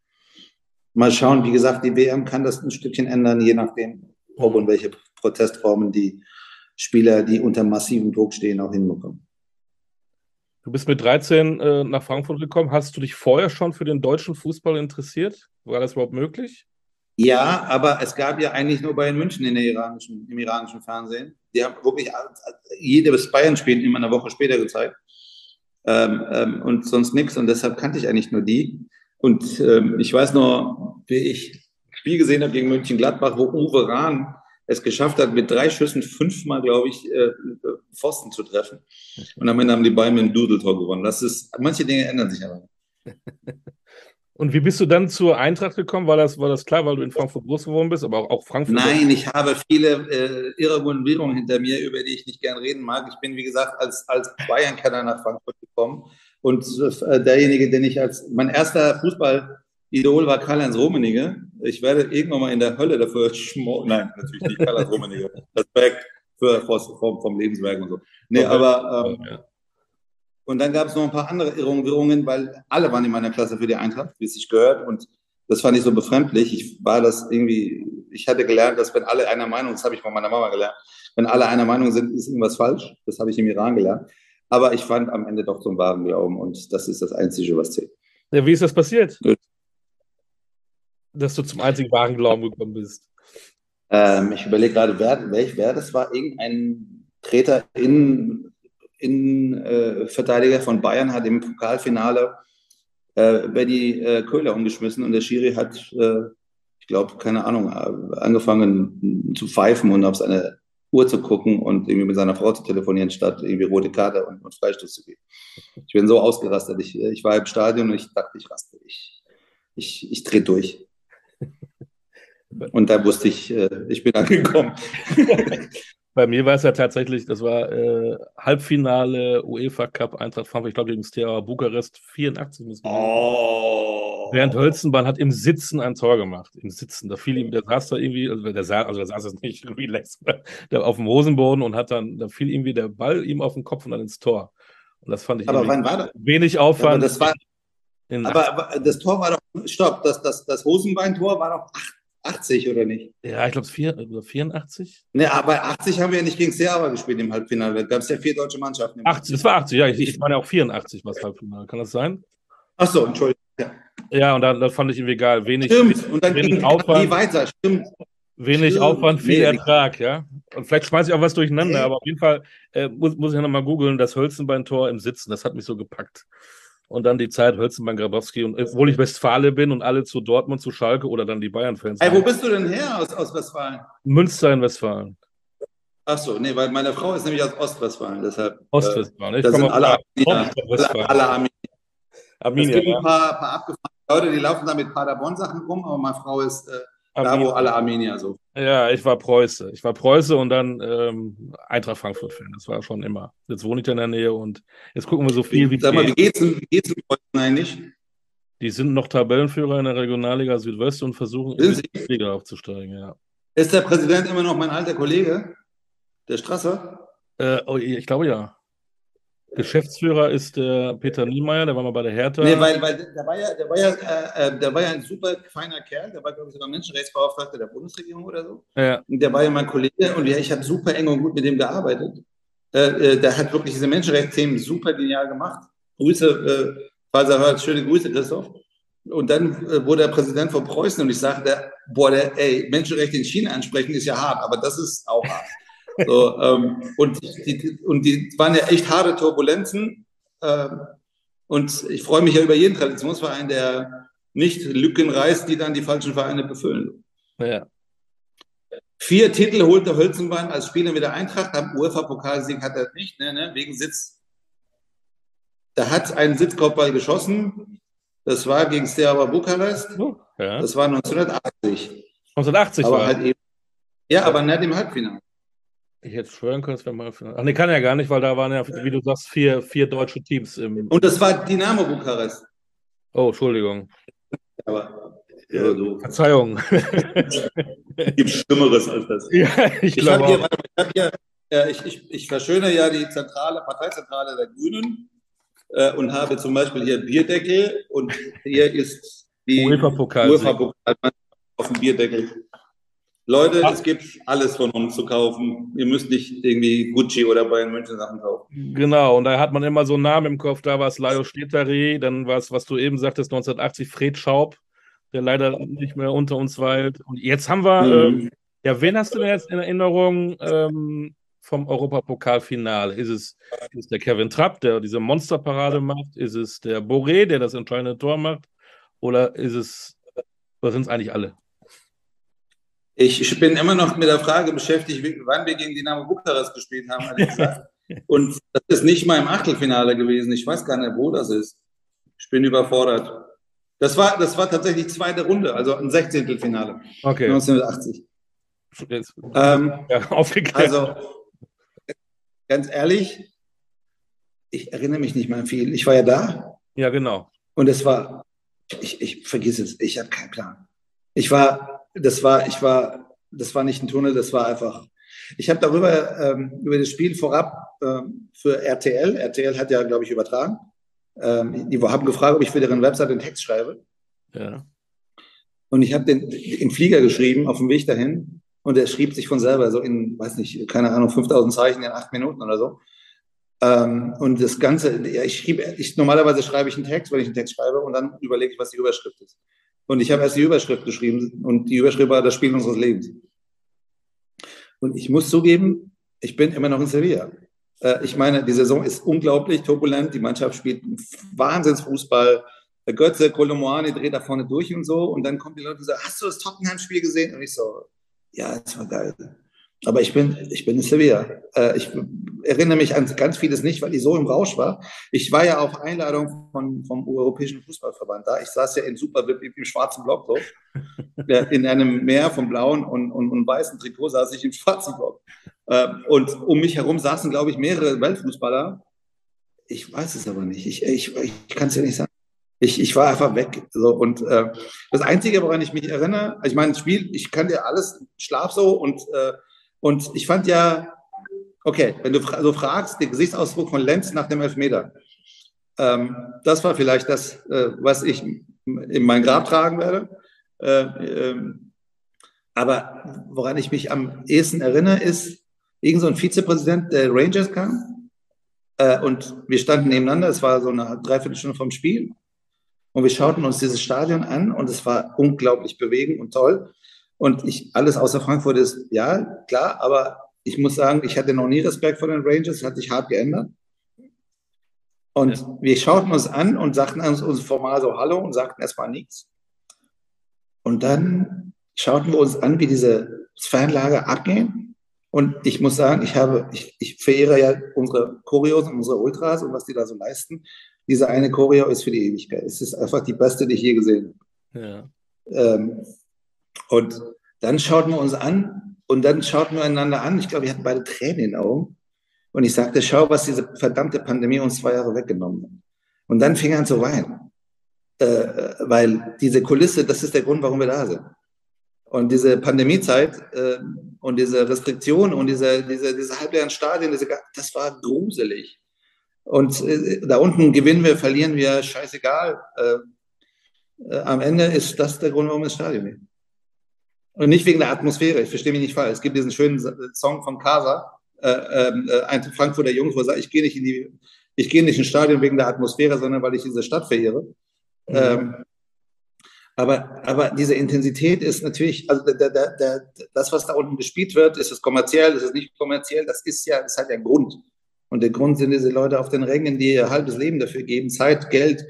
Mal schauen, wie gesagt, die WM kann das ein Stückchen ändern, je nachdem, ob und welche Protestformen die Spieler, die unter massivem Druck stehen, auch hinbekommen. Du bist mit 13 äh, nach Frankfurt gekommen. Hast du dich vorher schon für den deutschen Fußball interessiert? War das überhaupt möglich? Ja, aber es gab ja eigentlich nur Bayern München in der iranischen, im iranischen Fernsehen. Die haben wirklich jedes Bayern-Spiel immer eine Woche später gezeigt. Ähm, ähm, und sonst nichts. Und deshalb kannte ich eigentlich nur die. Und ähm, ich weiß noch, wie ich Spiel gesehen habe gegen München Gladbach, wo Uwe Rahn es geschafft hat, mit drei Schüssen fünfmal, glaube ich, äh, Pfosten zu treffen. Und am Ende haben die Bayern mit einem Dudeltor gewonnen. Das ist, manche Dinge ändern sich aber. Und wie bist du dann zur Eintracht gekommen? War das, war das klar, weil du in Frankfurt groß geworden bist, aber auch, auch Frankfurt? Nein, ich habe viele äh, Irregulierungen hinter mir, über die ich nicht gern reden mag. Ich bin, wie gesagt, als, als Bayern-Kenner nach Frankfurt gekommen. Und äh, derjenige, den ich als mein erster Fußball-Idol war Karl-Heinz Rummenigge. Ich werde irgendwann mal in der Hölle dafür schmoren. Nein, natürlich nicht Karl-Heinz Rummenigge. Respekt für, vom, vom Lebenswerk und so. Nee, okay. aber ähm, ja. Und dann gab es noch ein paar andere Irrungen, weil alle waren in meiner Klasse für die Eintracht, wie es sich gehört. Und das fand ich so befremdlich. Ich war das irgendwie, ich hatte gelernt, dass wenn alle einer Meinung, das habe ich von meiner Mama gelernt, wenn alle einer Meinung sind, ist irgendwas falsch. Das habe ich im Iran gelernt. Aber ich fand am Ende doch einen wahren Glauben und das ist das Einzige, was zählt. Ja, wie ist das passiert? Dass du zum einzigen wahren Glauben gekommen bist. Ähm, ich überlege gerade, wer, welch, wer das war. Irgendein Treter in Innenverteidiger von Bayern hat im Pokalfinale äh, Betty äh, Köhler umgeschmissen und der Schiri hat, äh, ich glaube, keine Ahnung, angefangen zu pfeifen und auf seine Uhr zu gucken und irgendwie mit seiner Frau zu telefonieren, statt irgendwie rote Karte und, und Freistoß zu geben. Ich bin so ausgerastet. Ich, ich war im Stadion und ich dachte, ich raste. Ich, ich, ich drehe durch. Und da wusste ich, äh, ich bin angekommen. Bei mir war es ja tatsächlich, das war äh, Halbfinale UEFA Cup Eintracht Frankfurt, ich glaube gegen Steaua Bukarest 84 müssen oh. Bernd Hölzenbein hat im Sitzen ein Tor gemacht. Im Sitzen. Da fiel ihm, der saß da irgendwie, also der saß, also der saß jetzt nicht relaxed, der auf dem Hosenboden und hat dann, da fiel irgendwie der Ball ihm auf den Kopf und dann ins Tor. Und das fand ich aber wann war das? wenig Aufwand. Aber das, war, aber, aber, das Tor war doch, stopp, das, das, das Hosenbein-Tor war doch 8 80 oder nicht? Ja, ich glaube 84. Ne, aber 80 haben wir ja nicht gegen Server gespielt im Halbfinale. Da gab es ja vier deutsche Mannschaften. 80, das war 80, ja. Ich, ich meine auch 84 war das Halbfinale. Kann das sein? Ach so, Entschuldigung. Ja, ja und da, das fand ich irgendwie egal. Wenig, Stimmt, und dann wenig Aufwand. weiter, stimmt. Wenig Stimmt. Aufwand, viel nee, Ertrag, ja. Und vielleicht schmeiße ich auch was durcheinander, nee. aber auf jeden Fall äh, muss, muss ich ja nochmal googeln, das Hölzenbein-Tor im Sitzen, das hat mich so gepackt und dann die Zeit Hölzenbein Grabowski und obwohl ich Westfale bin und alle zu Dortmund, zu Schalke oder dann die Bayern-Fans. Hey, wo bist du denn her aus, aus Westfalen? Münster in Westfalen. Ach so, nee, weil meine Frau ist nämlich aus Ostwestfalen, deshalb. Äh, Ostwestfalen, äh, da sind alle Arminier. Alle, alle Arminier. Arminier. Es gibt ja. ein paar, paar abgefahrene Leute, die laufen da mit Paderborn-Sachen rum, aber meine Frau ist äh, da, wo alle Armenier so. Ja, ich war Preuße. Ich war Preuße und dann ähm, Eintracht Frankfurt-Fan. Das war schon immer. Jetzt wohne ich in der Nähe und jetzt gucken wir so viel wie. Sag mal, wie geht's, wie geht's in Preußen eigentlich? Die sind noch Tabellenführer in der Regionalliga Südwest und versuchen in die Liga aufzusteigen, ja. Ist der Präsident immer noch mein alter Kollege, der Strasser? Äh, oh, ich glaube ja. Geschäftsführer ist der Peter Niemeyer, der war mal bei der Hertha. Nee, weil, weil der war ja, der war ja, äh, äh, der war ja ein super feiner Kerl, der war, glaube ich, sogar Menschenrechtsbeauftragter der Bundesregierung oder so. Ja. Und der war ja mein Kollege und ja, ich habe super eng und gut mit dem gearbeitet. Äh, äh, der hat wirklich diese Menschenrechtsthemen super genial gemacht. Grüße, äh, falls er hört, schöne Grüße, Christoph. Und dann äh, wurde er Präsident von Preußen und ich sagte, boah, der, ey, Menschenrechte in China ansprechen ist ja hart, aber das ist auch hart. So, ähm, und, die, und die waren ja echt harte Turbulenzen. Ähm, und ich freue mich ja über jeden Traditionsverein, der nicht Lücken reißt, die dann die falschen Vereine befüllen. Ja. Vier Titel holte Hölzenbein als Spieler mit der Eintracht, am UEFA-Pokalsieg hat er nicht, ne, ne, wegen Sitz. Da hat einen Sitzkopfball geschossen. Das war gegen Steaua Bukarest. Oh, ja. Das war 1980. 1980 aber war halt eben, Ja, aber nicht im Halbfinale. Ich hätte schwören können, es wäre mal. Ach nee, kann ja gar nicht, weil da waren ja, wie du sagst, vier, vier deutsche Teams im. Und das war Dynamo Bukarest. Oh, Entschuldigung. Aber. Ja, so. Verzeihung. Gibt Schlimmeres als das. Ja, ich, ich glaube. Hier, ich, hier, äh, ich, ich, ich verschöne ja die zentrale Parteizentrale der Grünen äh, und habe zum Beispiel hier Bierdeckel und hier ist die UEFA-Pokal UEFA auf dem Bierdeckel. Leute, es gibt alles von uns zu kaufen. Ihr müsst nicht irgendwie Gucci oder Bayern München Sachen kaufen. Genau, und da hat man immer so einen Namen im Kopf. Da war es Lajo Stetari, dann war es, was du eben sagtest, 1980 Fred Schaub, der leider nicht mehr unter uns weilt. Und jetzt haben wir, mhm. ähm, ja, wen hast du denn jetzt in Erinnerung ähm, vom Europapokalfinale? Ist es, ist der Kevin Trapp, der diese Monsterparade macht? Ist es der Boré, der das entscheidende Tor macht? Oder ist es, oder sind es eigentlich alle? Ich bin immer noch mit der Frage beschäftigt, wann wir gegen Dynamo Bukarest gespielt haben, Und das ist nicht mal im Achtelfinale gewesen. Ich weiß gar nicht, wo das ist. Ich bin überfordert. Das war, das war tatsächlich zweite Runde, also ein Sechzehntelfinale. Okay. 1980. Ähm, ja, aufgeklärt. Also, ganz ehrlich, ich erinnere mich nicht mehr viel. Ich war ja da. Ja, genau. Und es war, ich, ich vergiss es, ich habe keinen Plan. Ich war das war, ich war, das war nicht ein Tunnel, das war einfach. Ich habe darüber ähm, über das Spiel vorab ähm, für RTL. RTL hat ja, glaube ich, übertragen. Ähm, die haben gefragt, ob ich für deren Website einen Text schreibe. Ja. Und ich habe den im Flieger geschrieben auf dem Weg dahin. Und er schrieb sich von selber so in, weiß nicht, keine Ahnung, 5000 Zeichen in acht Minuten oder so. Ähm, und das Ganze, ja, ich schrieb, ich, normalerweise schreibe ich einen Text, wenn ich einen Text schreibe, und dann überlege ich, was die Überschrift ist. Und ich habe erst die Überschrift geschrieben und die Überschrift war das Spiel unseres Lebens. Und ich muss zugeben, ich bin immer noch in Sevilla. Äh, ich meine, die Saison ist unglaublich turbulent. Die Mannschaft spielt Wahnsinnsfußball. Der Götze, Kolomoani dreht da vorne durch und so. Und dann kommen die Leute und sagen, hast du das Tottenham-Spiel gesehen? Und ich so, ja, das war geil. Aber ich bin, ich bin in Sevilla. Äh, ich erinnere mich an ganz vieles nicht, weil ich so im Rausch war. Ich war ja auf Einladung von, vom Europäischen Fußballverband da. Ich saß ja in super im schwarzen Block so. in einem Meer von blauen und, und, und weißen Trikot saß ich im schwarzen Block. Äh, und um mich herum saßen, glaube ich, mehrere Weltfußballer. Ich weiß es aber nicht. Ich, ich, ich kann es ja nicht sagen. Ich, ich war einfach weg. So, und äh, das Einzige, woran ich mich erinnere, ich meine, das Spiel, ich kann dir alles, schlaf so und äh, und ich fand ja, okay, wenn du so fragst, den Gesichtsausdruck von Lenz nach dem Elfmeter, ähm, das war vielleicht das, äh, was ich in mein Grab tragen werde. Äh, ähm, aber woran ich mich am ehesten erinnere, ist, irgend so ein Vizepräsident der Rangers kam äh, und wir standen nebeneinander, es war so eine Dreiviertelstunde vom Spiel und wir schauten uns dieses Stadion an und es war unglaublich bewegend und toll. Und ich, alles außer Frankfurt ist, ja, klar, aber ich muss sagen, ich hatte noch nie Respekt vor den Rangers, hat sich hart geändert. Und ja. wir schauten uns an und sagten uns, uns formal so Hallo und sagten erstmal nichts. Und dann schauten wir uns an, wie diese Fanlager abgehen. Und ich muss sagen, ich habe, ich, ich verehre ja unsere Choreos und unsere Ultras und was die da so leisten. Diese eine Choreo ist für die Ewigkeit. Es ist einfach die beste, die ich je gesehen habe. Ja. Ähm, und dann schauten wir uns an und dann schauten wir einander an. Ich glaube, wir hatten beide Tränen in den Augen. Und ich sagte, schau, was diese verdammte Pandemie uns zwei Jahre weggenommen hat. Und dann fing er an zu weinen. äh, weil diese Kulisse, das ist der Grund, warum wir da sind. Und diese Pandemiezeit äh, und diese Restriktionen und diese, diese, diese halbleeren Stadien, diese, das war gruselig. Und äh, da unten gewinnen wir, verlieren wir, scheißegal. Äh, äh, am Ende ist das der Grund, warum wir das Stadion nehmen. Und nicht wegen der Atmosphäre, ich verstehe mich nicht falsch. Es gibt diesen schönen Song von Casa, äh, äh, ein Frankfurter Jungs, wo er sagt, ich gehe nicht in die, ich gehe nicht ins Stadion wegen der Atmosphäre, sondern weil ich diese Stadt verehre. Mhm. Ähm, aber, aber diese Intensität ist natürlich, also der, der, der, das, was da unten gespielt wird, ist es kommerziell, ist es nicht kommerziell, das ist ja, das hat ja einen Grund. Und der Grund sind diese Leute auf den Rängen, die ihr halbes Leben dafür geben, Zeit, Geld,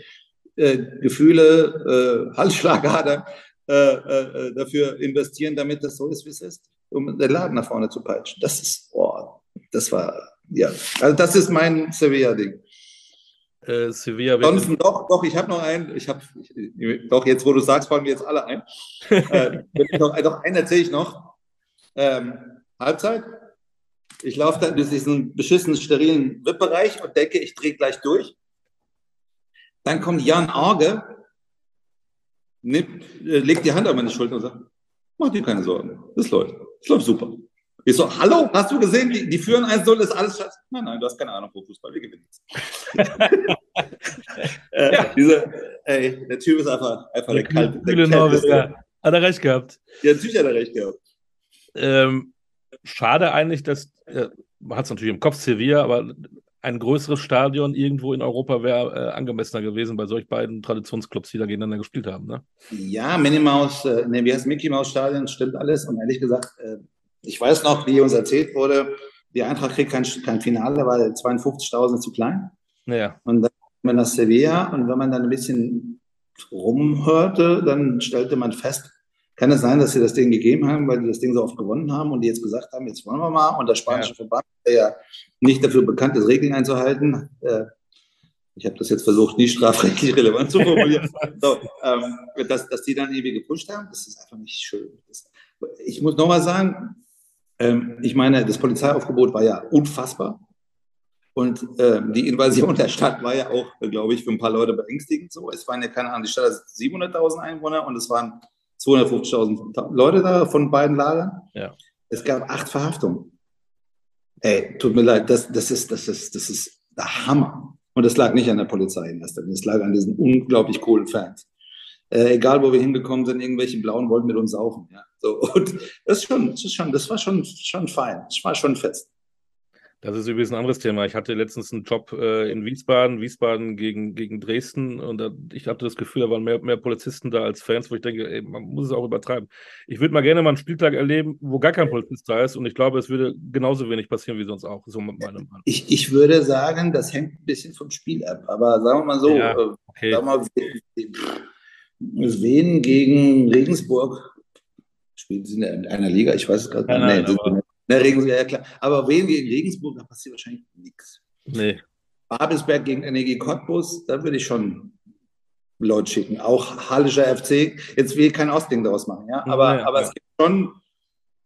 äh, Gefühle, äh, Halsschlagader äh, äh, dafür investieren, damit das so ist, wie es ist, um den Laden nach vorne zu peitschen. Das ist, oh, das war, ja, also das ist mein Sevilla-Ding äh, Sevilla. Ansonsten doch, doch, ich habe noch einen, ich habe, doch jetzt, wo du sagst, fallen mir jetzt alle ein. äh, noch, doch einen erzähle ich noch. Ähm, Halbzeit. Ich laufe da durch diesen beschissenen, sterilen VIP-Bereich und denke, ich drehe gleich durch. Dann kommt Jan Arge, nimmt, äh, legt die Hand auf meine Schulter und sagt, mach dir keine Sorgen, das läuft, das läuft super. Ich so, hallo, hast du gesehen, die, die führen 1-0, ist alles scheiße. Nein, nein, du hast keine Ahnung von Fußball, wir gewinnen äh, ja. diese, ey, der Typ ist einfach, einfach der, der kalte. Der Norweger. Hat er recht gehabt. Ja, natürlich hat er recht gehabt. Ähm, schade eigentlich, dass, äh, man hat es natürlich im Kopf, Sevilla, aber ein größeres Stadion irgendwo in Europa wäre äh, angemessener gewesen bei solch beiden Traditionsclubs, die da gegeneinander gespielt haben. Ne? Ja, Minnie äh, ne, wie heißt Mickey Maus Stadion, stimmt alles. Und ehrlich gesagt, äh, ich weiß noch, wie uns erzählt wurde, die Eintracht kriegt kein, kein Finale, weil 52.000 zu klein. Ja. Und dann kommt man nach Sevilla und wenn man dann ein bisschen rumhörte, dann stellte man fest, kann es sein, dass sie das Ding gegeben haben, weil die das Ding so oft gewonnen haben und die jetzt gesagt haben, jetzt wollen wir mal. Und der spanische ja. Verband, der ja nicht dafür bekannt ist, Regeln einzuhalten, äh, ich habe das jetzt versucht, nie strafrechtlich relevant zu formulieren, so, ähm, dass, dass die dann irgendwie gepusht haben, das ist einfach nicht schön. Das, ich muss nochmal sagen, ähm, ich meine, das Polizeiaufgebot war ja unfassbar. Und ähm, die Invasion der Stadt war ja auch, glaube ich, für ein paar Leute beängstigend so. Es waren ja keine Ahnung, die Stadt hat 700.000 Einwohner und es waren 250.000 Leute da von beiden Lagern. Ja. Es gab acht Verhaftungen. Ey, tut mir leid, das, das, ist, das, ist, das ist der Hammer. Und das lag nicht an der Polizei in erster Linie, es lag an diesen unglaublich coolen Fans äh, egal wo wir hingekommen sind, irgendwelche Blauen wollten mit uns saufen. Ja. So, und das ist schon, das ist schon, das war schon, schon fein. Das war schon fest. Das ist übrigens ein anderes Thema. Ich hatte letztens einen Job äh, in Wiesbaden, Wiesbaden gegen, gegen Dresden und da, ich hatte das Gefühl, da waren mehr, mehr Polizisten da als Fans, wo ich denke, ey, man muss es auch übertreiben. Ich würde mal gerne mal einen Spieltag erleben, wo gar kein Polizist da ist und ich glaube, es würde genauso wenig passieren wie sonst auch. So meine Meinung. Ich, ich würde sagen, das hängt ein bisschen vom Spiel ab, aber sagen wir mal so, ja, äh, okay. sagen wir mal, Wien gegen Regensburg. Spielen sie in einer Liga? Ich weiß es gerade nicht. Nee, aber... Ne, Regensburg, ja klar. Aber Wien gegen Regensburg, da passiert wahrscheinlich nichts. Nee. Babelsberg gegen NEG Cottbus, da würde ich schon Leute schicken. Auch Hallischer FC. Jetzt will ich kein Ausding daraus machen, ja. Aber, ja, aber ja. es gibt schon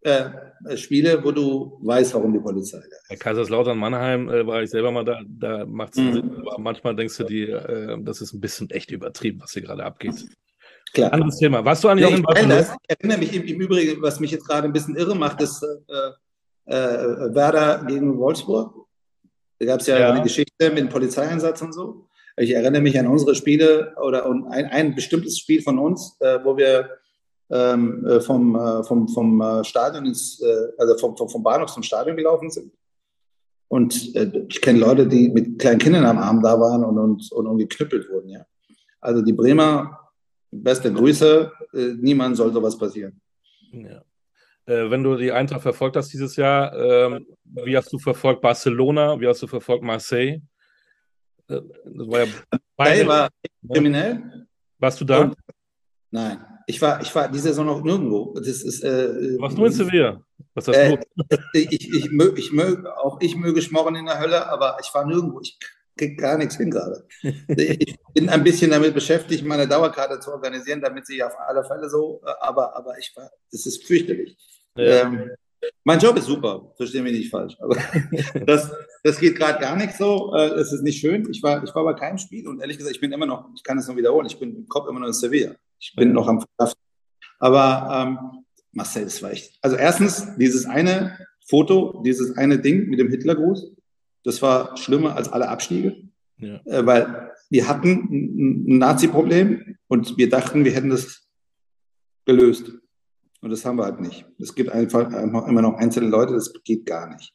äh, Spiele, wo du weißt, warum die Polizei da ist. Bei Kaiserslautern Mannheim äh, war ich selber mal da, da macht es mhm. Sinn, aber manchmal denkst du dir, äh, das ist ein bisschen echt übertrieben, was hier gerade abgeht. Klar. Anderes Thema. Warst du eigentlich nee, auch in Barcelona? Ich erinnere mich im, im, Übrigen, was mich jetzt gerade ein bisschen irre macht, ist äh, Werder gegen Wolfsburg. Da gab es ja, ja, eine Geschichte mit dem Polizeieinsatz und so. Ich erinnere mich an unsere Spiele oder ein, ein bestimmtes Spiel von uns, äh, wo wir ähm, äh, vom, äh, vom, vom äh, Stadion ins, äh, also vom, vom, vom Bahnhof zum Stadion gelaufen sind. Und ich kenne Leute, die mit kleinen Kindern am Arm da waren und, und, und, und geknüppelt wurden, ja. Also die Bremer, beste Grüße, niemand soll sowas passieren. Ja. Wenn du die Eintracht verfolgt hast dieses Jahr, ähm, wie hast du verfolgt Barcelona, wie hast du verfolgt Marseille? das war ja beide, war kriminell. Warst du da? Und, nein. Ich war, ich war diese Saison noch nirgendwo. Das ist, äh, Was nur in Sevilla? Was hast äh, du? Ich, ich, mög, ich mög, auch ich möge schmorren in der Hölle, aber ich war nirgendwo. Ich krieg gar nichts hin gerade. ich bin ein bisschen damit beschäftigt, meine Dauerkarte zu organisieren, damit sie auf alle Fälle so, äh, aber, aber ich war, das ist fürchterlich. Ja. Ähm, Mein Job ist super, verstehe mich nicht falsch. Aber das, das geht gerade gar nicht so. Äh, es ist nicht schön. Ich war, ich war bei keinem Spiel und ehrlich gesagt, ich bin immer noch, ich kann es noch wiederholen, ich bin im Kopf immer noch in Sevilla. Ich bin noch am Verhaften. Aber ähm, Marcel, das war echt. Also erstens, dieses eine Foto, dieses eine Ding mit dem Hitlergruß, das war schlimmer als alle Abstiege. Ja. Äh, weil wir hatten ein Nazi-Problem und wir dachten, wir hätten das gelöst. Und das haben wir halt nicht. Es gibt einfach immer noch einzelne Leute, das geht gar nicht.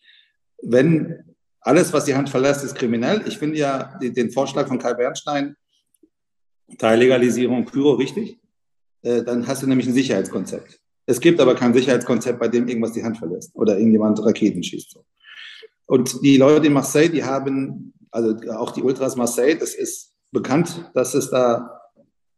Wenn alles, was die Hand verlässt, ist kriminell. Ich finde ja den Vorschlag von Kai Bernstein, Teillegalisierung Pyro, richtig. Äh, dann hast du nämlich ein Sicherheitskonzept. Es gibt aber kein Sicherheitskonzept, bei dem irgendwas die Hand verlässt oder irgendjemand Raketen schießt. Und die Leute in Marseille, die haben, also auch die Ultras Marseille, das ist bekannt, dass es da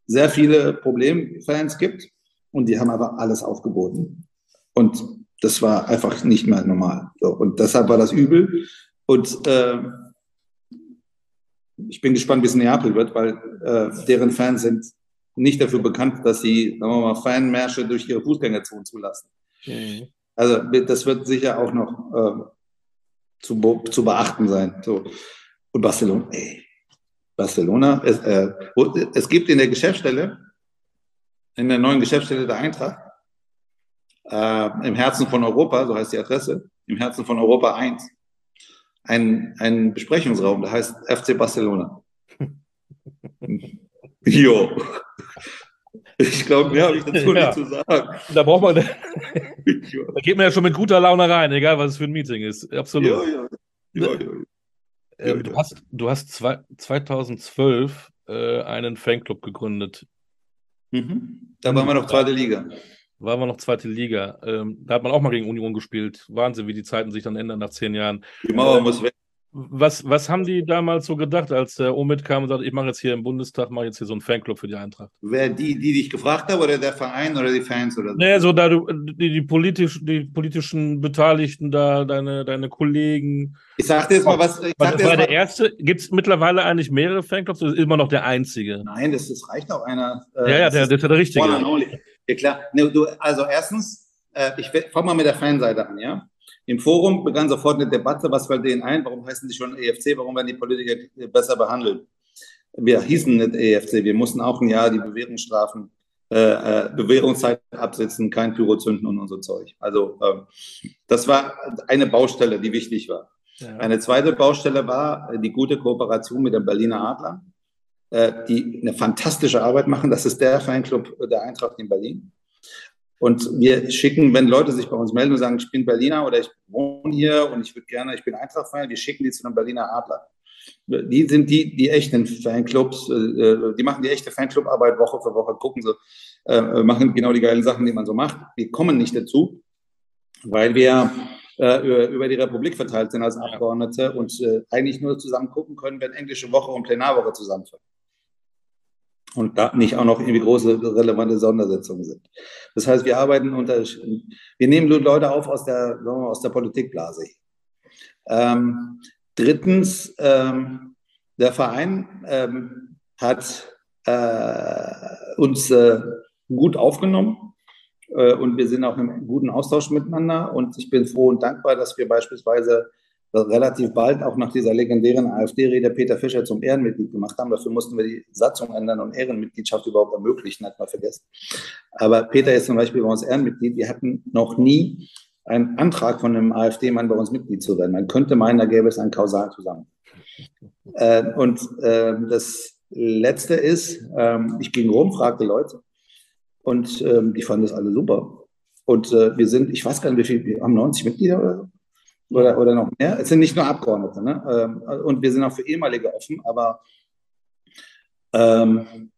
sehr viele Problemfans gibt und die haben aber alles aufgeboten. Und das war einfach nicht mehr normal. So, und deshalb war das übel. Und äh, ich bin gespannt, wie es in Neapel wird, weil äh, deren Fans sind nicht dafür bekannt, dass sie, sagen wir mal, Fanmärsche durch ihre Fußgängerzone zulassen. Mhm. Also das wird sicher auch noch äh, zu, zu beachten sein. So. Und Barcelona, ey, Barcelona, es, äh, es gibt in der Geschäftsstelle, in der neuen Geschäftsstelle der Eintracht, äh, im Herzen von Europa, so heißt die Adresse, im Herzen von Europa 1, ein, ein Besprechungsraum, der heißt FC Barcelona. jo. Ich glaube, mehr habe ich dazu ja. nicht zu sagen. Da braucht man, da geht man ja schon mit guter Laune rein, egal was es für ein Meeting ist. Absolut. Ja, ja. ja, ja. Äh, du hast, du hast zwei, 2012 äh, einen Fanclub gegründet. Mhm. Da waren wir noch zweite Liga. Waren wir noch zweite Liga. Ähm, da hat man auch mal gegen Union gespielt. Wahnsinn, wie die Zeiten sich dann ändern nach zehn Jahren. Die Mauer muss weg. Was, was haben die damals so gedacht, als der Omid kam und sagte, ich mache jetzt hier im Bundestag, mache jetzt hier so einen Fanclub für die Eintracht? Wer die, die dich gefragt haben oder der Verein oder die Fans oder so? Naja, so da du die, die, politisch, die politischen Beteiligten da, deine, deine Kollegen. Ich sag dir jetzt mal was. Ich sag das war der erste. Gibt es mittlerweile eigentlich mehrere Fanclubs oder ist immer noch der einzige? Nein, das, das reicht auch einer. Äh, ja, ja, der, ist ja der richtige. Ja, klar. Ne, du, also erstens, äh, ich fange mal mit der Fanseite an, ja. Im Forum begann sofort eine Debatte, was fällt denen ein, warum heißen sie schon EFC, warum werden die Politiker besser behandelt? Wir hießen nicht EFC, wir mussten auch ein Jahr die Bewährungsstrafen, äh, äh, Bewährungszeit absetzen, kein Pyro zünden und so Zeug. Also äh, das war eine Baustelle, die wichtig war. Ja. Eine zweite Baustelle war die gute Kooperation mit dem Berliner Adler, äh, die eine fantastische Arbeit machen. Das ist der Fanclub der Eintracht in Berlin. Und wir schicken, wenn Leute sich bei uns melden und sagen, ich bin Berliner oder ich wohne hier und ich würde gerne, ich bin Eintracht-Fan, wir schicken die zu einem Berliner Adler. Die sind die, die echten Fanclubs, äh, die machen die echte Fanclub-Arbeit Woche für Woche, gucken so, äh, machen genau die geilen Sachen, die man so macht. Wir kommen nicht dazu, weil wir äh, über die Republik verteilt sind als Abgeordnete und eigentlich nur zusammen gucken können, wenn englische Woche und Plenarwoche zusammenfallen und da nicht auch noch irgendwie große relevante Sondersetzungen sind. Das heißt, wir arbeiten unter, wir nehmen Leute auf aus der, sagen wir, aus der Politikblase. Ähm, drittens, ähm, der Verein ähm, hat äh, uns äh, gut aufgenommen äh, und wir sind auch im guten Austausch miteinander und ich bin froh und dankbar, dass wir beispielsweise relativ bald auch nach dieser legendären AfD-Rede Peter Fischer zum Ehrenmitglied gemacht haben. Dafür mussten wir die Satzung ändern und Ehrenmitgliedschaft überhaupt ermöglichen, hat man vergessen. Aber Peter ist zum Beispiel bei uns Ehrenmitglied. Wir hatten noch nie einen Antrag von einem AfD-Mann bei uns Mitglied zu werden. Man könnte meinen, da gäbe es einen Kausal zusammen. Äh, und äh, das Letzte ist, äh, ich ging rum, fragte Leute und ähm, die fanden das alle super. Und äh, wir sind, ich weiß gar nicht, wie viel, wir haben 90 Mitglieder oder so oder, oder noch mehr. Es sind nicht nur Abgeordnete. Ne? Ähm, und wir sind auch für ehemalige offen, aber ähm,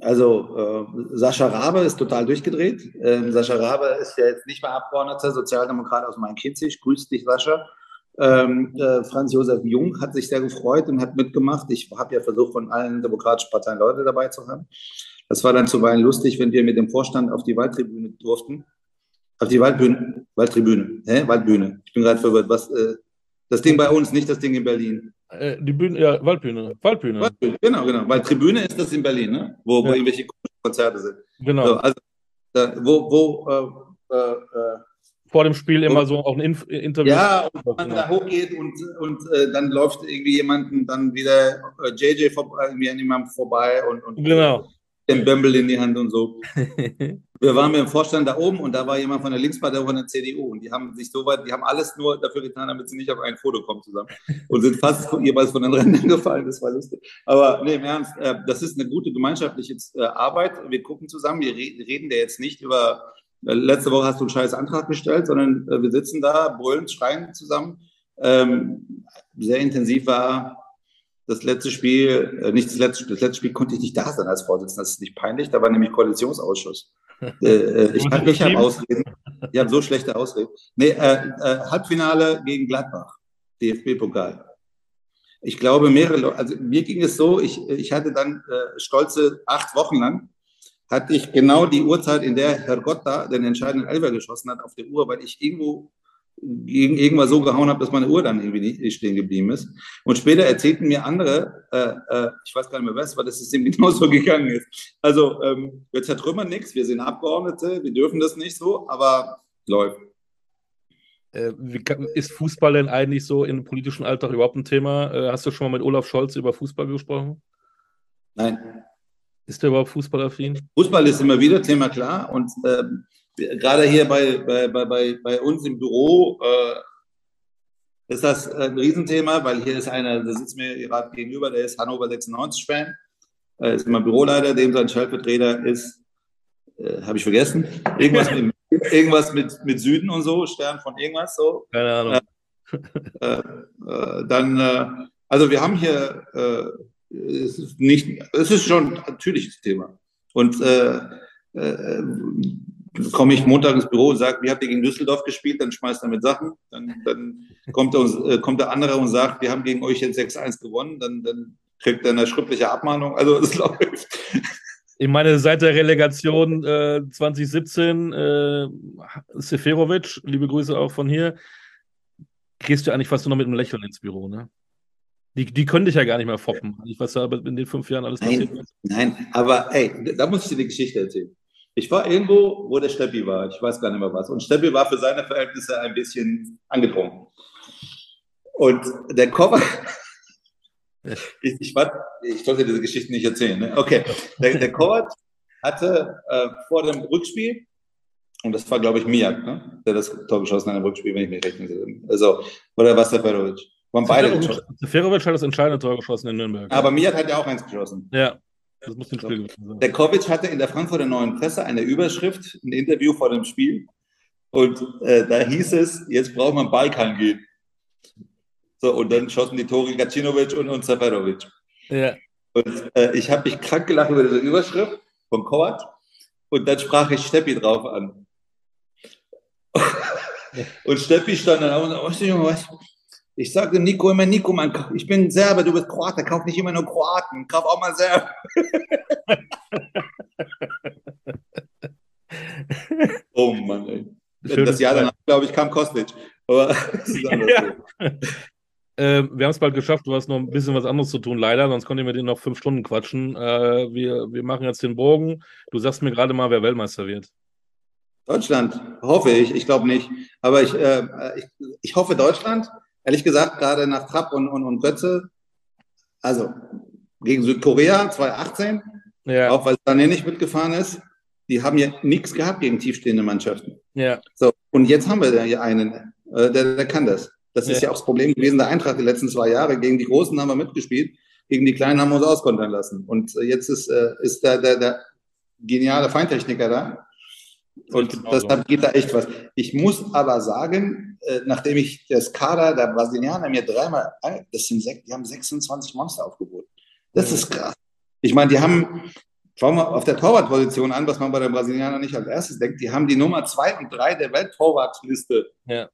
also äh, Sascha Rabe ist total durchgedreht. Ähm, Sascha Rabe ist ja jetzt nicht mehr Abgeordneter, Sozialdemokrat aus Main-Kinzig. Grüß dich, Sascha. Ähm, äh, Franz Josef Jung hat sich sehr gefreut und hat mitgemacht. Ich habe ja versucht, von allen demokratischen Parteien Leute dabei zu haben. Das war dann zuweilen lustig, wenn wir mit dem Vorstand auf die Waldtribüne durften. Auf die Waldbühne. Waldtribüne. Hä? Waldbühne. Ich bin gerade verwirrt. Was, äh, das Ding bei uns, nicht das Ding in Berlin. Äh, die Bühne, ja, Waldbühne. Waldbühne. Waldbühne. Genau, genau. Waldtribüne ist das in Berlin, ne? Wo, ja. wo irgendwelche Konzerte sind. Genau. So, also, da, wo, wo, äh, äh, äh vor dem Spiel immer so auch ein Inf Interview. Ja, und man da hochgeht und, und äh, dann läuft irgendwie jemanden dann wieder äh, JJ vorbei, irgendwie an jemandem vorbei und, und genau. den Bömbel in die Hand und so. Wir waren mit dem Vorstand da oben und da war jemand von der Linkspartei von der CDU und die haben sich so weit, die haben alles nur dafür getan, damit sie nicht auf ein Foto kommen zusammen und sind fast jeweils von den Rändern gefallen. Das war lustig. Aber nee, im Ernst, äh, das ist eine gute gemeinschaftliche äh, Arbeit. Wir gucken zusammen. Wir re reden da jetzt nicht über äh, letzte Woche hast du einen scheiß Antrag gestellt, sondern wir sitzen da, brüllen, schreien zusammen. Ähm, sehr intensiv war das letzte Spiel, äh, nicht das letzte Spiel, das letzte Spiel konnte ich nicht da sein als Vorsitzender, das ist nicht peinlich, da war nämlich Koalitionsausschuss. äh, äh ich ich habe Ausreden, ich habe so schlechte Ausreden. Nee, äh, äh, Halbfinale gegen Gladbach, DFB-Pokal. Ich glaube, mehrere Leute, also mir ging es so, ich, ich hatte dann äh, stolze acht Wochen lang, hatte ich genau die Uhrzeit, in der Herr Gotta den entscheidenden Elfer geschossen hat, auf der Uhr, weil ich irgendwo gegen irgendwas so gehauen habe, dass meine Uhr dann irgendwie nicht stehen geblieben ist. Und später erzählten mir andere, äh, äh, ich weiß gar nicht mehr was, weil das System genauso gegangen ist. Also ähm, wir zertrümmern nichts, wir sind Abgeordnete, wir dürfen das nicht so, aber läuft. Äh, ist Fußball denn eigentlich so im politischen Alltag überhaupt ein Thema? Äh, hast du schon mal mit Olaf Scholz über Fußball gesprochen? Nein. Ist der überhaupt fußballaffin? Fußball ist immer wieder Thema, klar. Und ähm, gerade hier bei, bei, bei, bei uns im Büro äh, ist das ein Riesenthema, weil hier ist einer, der sitzt mir gerade gegenüber, der ist Hannover 96-Fan, äh, ist mein Büroleiter, dem sein Stellvertreter ist, äh, habe ich vergessen, irgendwas, mit, irgendwas mit, mit Süden und so, Stern von irgendwas so. Keine Ahnung. Äh, äh, dann, äh, also wir haben hier, es ist nicht, es ist schon ein natürliches Thema. Und komme ich Montag ins Büro und sage, wie habt ihr gegen Düsseldorf gespielt? Dann schmeißt er mit Sachen. Dann, dann kommt, der, äh, kommt der andere und sagt, wir haben gegen euch jetzt 6-1 gewonnen. Dann, dann kriegt er eine schriftliche Abmahnung. Also es läuft. Ich meine, seit der Relegation äh, 2017, äh, Seferovic, liebe Grüße auch von hier, gehst du eigentlich fast nur noch mit einem Lächeln ins Büro, ne? Die, die können dich ja gar nicht mehr foppen. Was da in den fünf Jahren alles passiert ist. Nein, aber ey, da muss ich dir die Geschichte erzählen. Ich war irgendwo, wo der Steppi war. Ich weiß gar nicht mehr was. Und Steppi war für seine Verhältnisse ein bisschen angetrunken. Und der Koffer, ich, ich, war, ich sollte diese Geschichte nicht erzählen. Ne? Okay, der, der Kovac hatte äh, vor dem Rückspiel, und das war, glaube ich, Miak, ne? der das Tor geschossen hat im Rückspiel, wenn ich mich recht erinnere. Also, oder was der Ferovic? Waren beide geschossen. Ferovic hat das entscheidende Tor geschossen in Nürnberg. Aber Miak hat ja auch eins geschossen. Ja. Das muss ein Spiel gewesen sein. Der Kovic hatte in der Frankfurter Neuen Presse eine Überschrift, ein Interview vor dem Spiel. Und äh, da hieß es, jetzt braucht man Balkan gehen. So, und dann schossen die Tore Gacinovic und, und Seferovic. Ja. Und äh, ich habe mich krank gelacht über diese Überschrift von Kovac. Und dann sprach ich Steppi drauf an. und Steppi stand dann auch und sagte, weißt du, Junge, was? Ich sage Nico immer, Nico, mein, ich bin Serbe, du bist Kroate, kauf nicht immer nur Kroaten, kauf auch mal Serbe. oh Mann, ey. Das Jahr danach, glaube ich, kam Kostic. Aber ja. äh, wir haben es bald geschafft, du hast noch ein bisschen was anderes zu tun, leider, sonst konnte ich mit denen noch fünf Stunden quatschen. Äh, wir, wir machen jetzt den Bogen. Du sagst mir gerade mal, wer Weltmeister wird. Deutschland, hoffe ich. Ich glaube nicht. Aber ich, äh, ich, ich hoffe Deutschland ehrlich gesagt, gerade nach Trapp und, und, und Götze, also gegen Südkorea 2018, ja. auch weil Sané nicht mitgefahren ist, die haben ja nichts gehabt gegen tiefstehende Mannschaften. Ja. So, und jetzt haben wir da hier einen, äh, der, der kann das. Das ist ja. ja auch das Problem gewesen der Eintracht die letzten zwei Jahre. Gegen die Großen haben wir mitgespielt, gegen die Kleinen haben wir uns auskontern lassen. Und äh, jetzt ist, äh, ist der, der, der geniale Feintechniker da, und genau deshalb so. geht da echt was. Ich muss aber sagen, äh, nachdem ich das Kader der Brasilianer mir dreimal, das sind die haben 26 Monster aufgeboten. Das mhm. ist krass. Ich meine, die haben, schauen wir auf der Torwartposition an, was man bei den Brasilianern nicht als erstes denkt, die haben die Nummer zwei und drei der Welttorwartliste. Ja.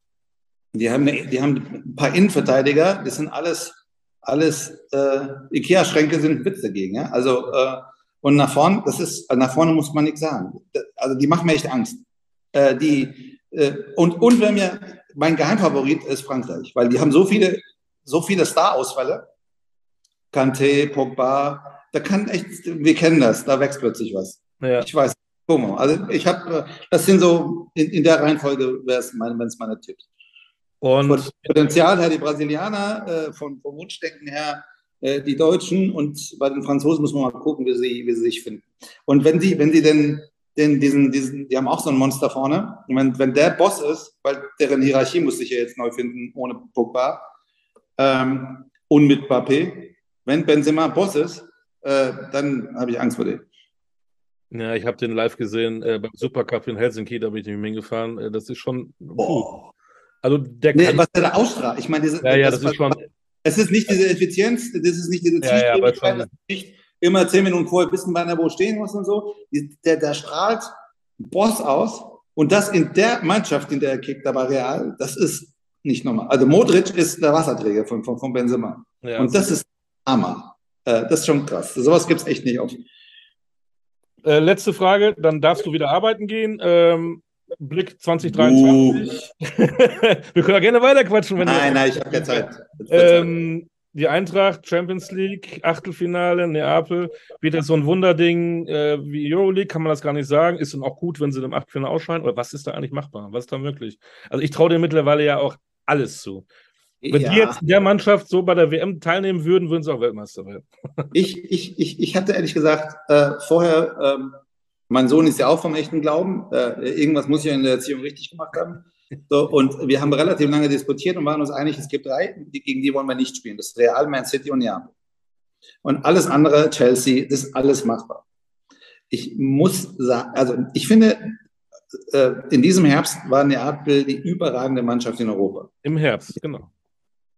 Die haben, eine, die haben ein paar Innenverteidiger, das sind alles, alles äh, Ikea-Schränke sind Witz dagegen. Ja? Also äh, und nach vorne, das ist, nach vorne muss man nichts sagen. Also die machen mir echt Angst. Äh, die, äh, und, und wenn mir, mein Geheimfavorit ist Frankreich, weil die haben so viele, so viele Star-Ausfälle. Kanté, Pogba, da kann echt, wir kennen das, da wächst plötzlich was. Ja. Ich weiß. Como. Also ich habe, das sind so, in, in der Reihenfolge wäre es mein, wenn's meine Tipps. Und Potenzial her die Brasilianer, äh, von, vom Wunschdenken her äh, die Deutschen und bei den Franzosen muss man mal gucken, wie sie, wie sie sich finden. Und wenn sie, wenn sie denn den, diesen, diesen, die haben auch so ein Monster vorne. Und wenn, wenn der Boss ist, weil deren Hierarchie muss sich ja jetzt neu finden, ohne Pogba ähm, und mit Mbappé. Wenn Benzema Boss ist, äh, dann habe ich Angst vor dem. Ja, ich habe den live gesehen äh, beim Supercup in Helsinki, da bin ich mehr hingefahren. Äh, das ist schon oh. Also der nee, was der da ausstrahlt. Ich meine, diese, ja, ja, das, das ist schon. Es ist nicht diese Effizienz, das ist nicht diese ja, ja, schon, nicht immer zehn Minuten vorher wissen, wann er wo stehen muss und so. Der, der strahlt Boss aus und das in der Mannschaft, in der er kickt, aber real, das ist nicht normal. Also Modric ist der Wasserträger von, von, von Benzema. Ja, und das ist Hammer. Äh, das ist schon krass. Sowas gibt es echt nicht oft. Äh, letzte Frage, dann darfst du wieder arbeiten gehen. Ähm, Blick 2023. Uh. Wir können ja gerne weiterquatschen. Wenn nein, nein, ich habe keine Zeit. Ähm, die Eintracht, Champions League, Achtelfinale, Neapel, das so ein Wunderding äh, wie Euroleague, kann man das gar nicht sagen. Ist dann auch gut, wenn sie im Achtelfinale ausscheiden? Oder was ist da eigentlich machbar? Was ist da möglich? Also ich traue dir mittlerweile ja auch alles zu. Wenn ja. die jetzt in der Mannschaft so bei der WM teilnehmen würden, würden sie auch Weltmeister werden. Ich, ich, ich, ich hatte ehrlich gesagt äh, vorher, ähm, mein Sohn ist ja auch vom echten Glauben, äh, irgendwas muss ich ja in der Erziehung richtig gemacht haben. So, und wir haben relativ lange diskutiert und waren uns einig, es gibt drei, die, gegen die wollen wir nicht spielen. Das ist Real, Man City und Neapel. Und alles andere, Chelsea, das ist alles machbar. Ich muss sagen, also ich finde, äh, in diesem Herbst war Neapel die überragende Mannschaft in Europa. Im Herbst, genau.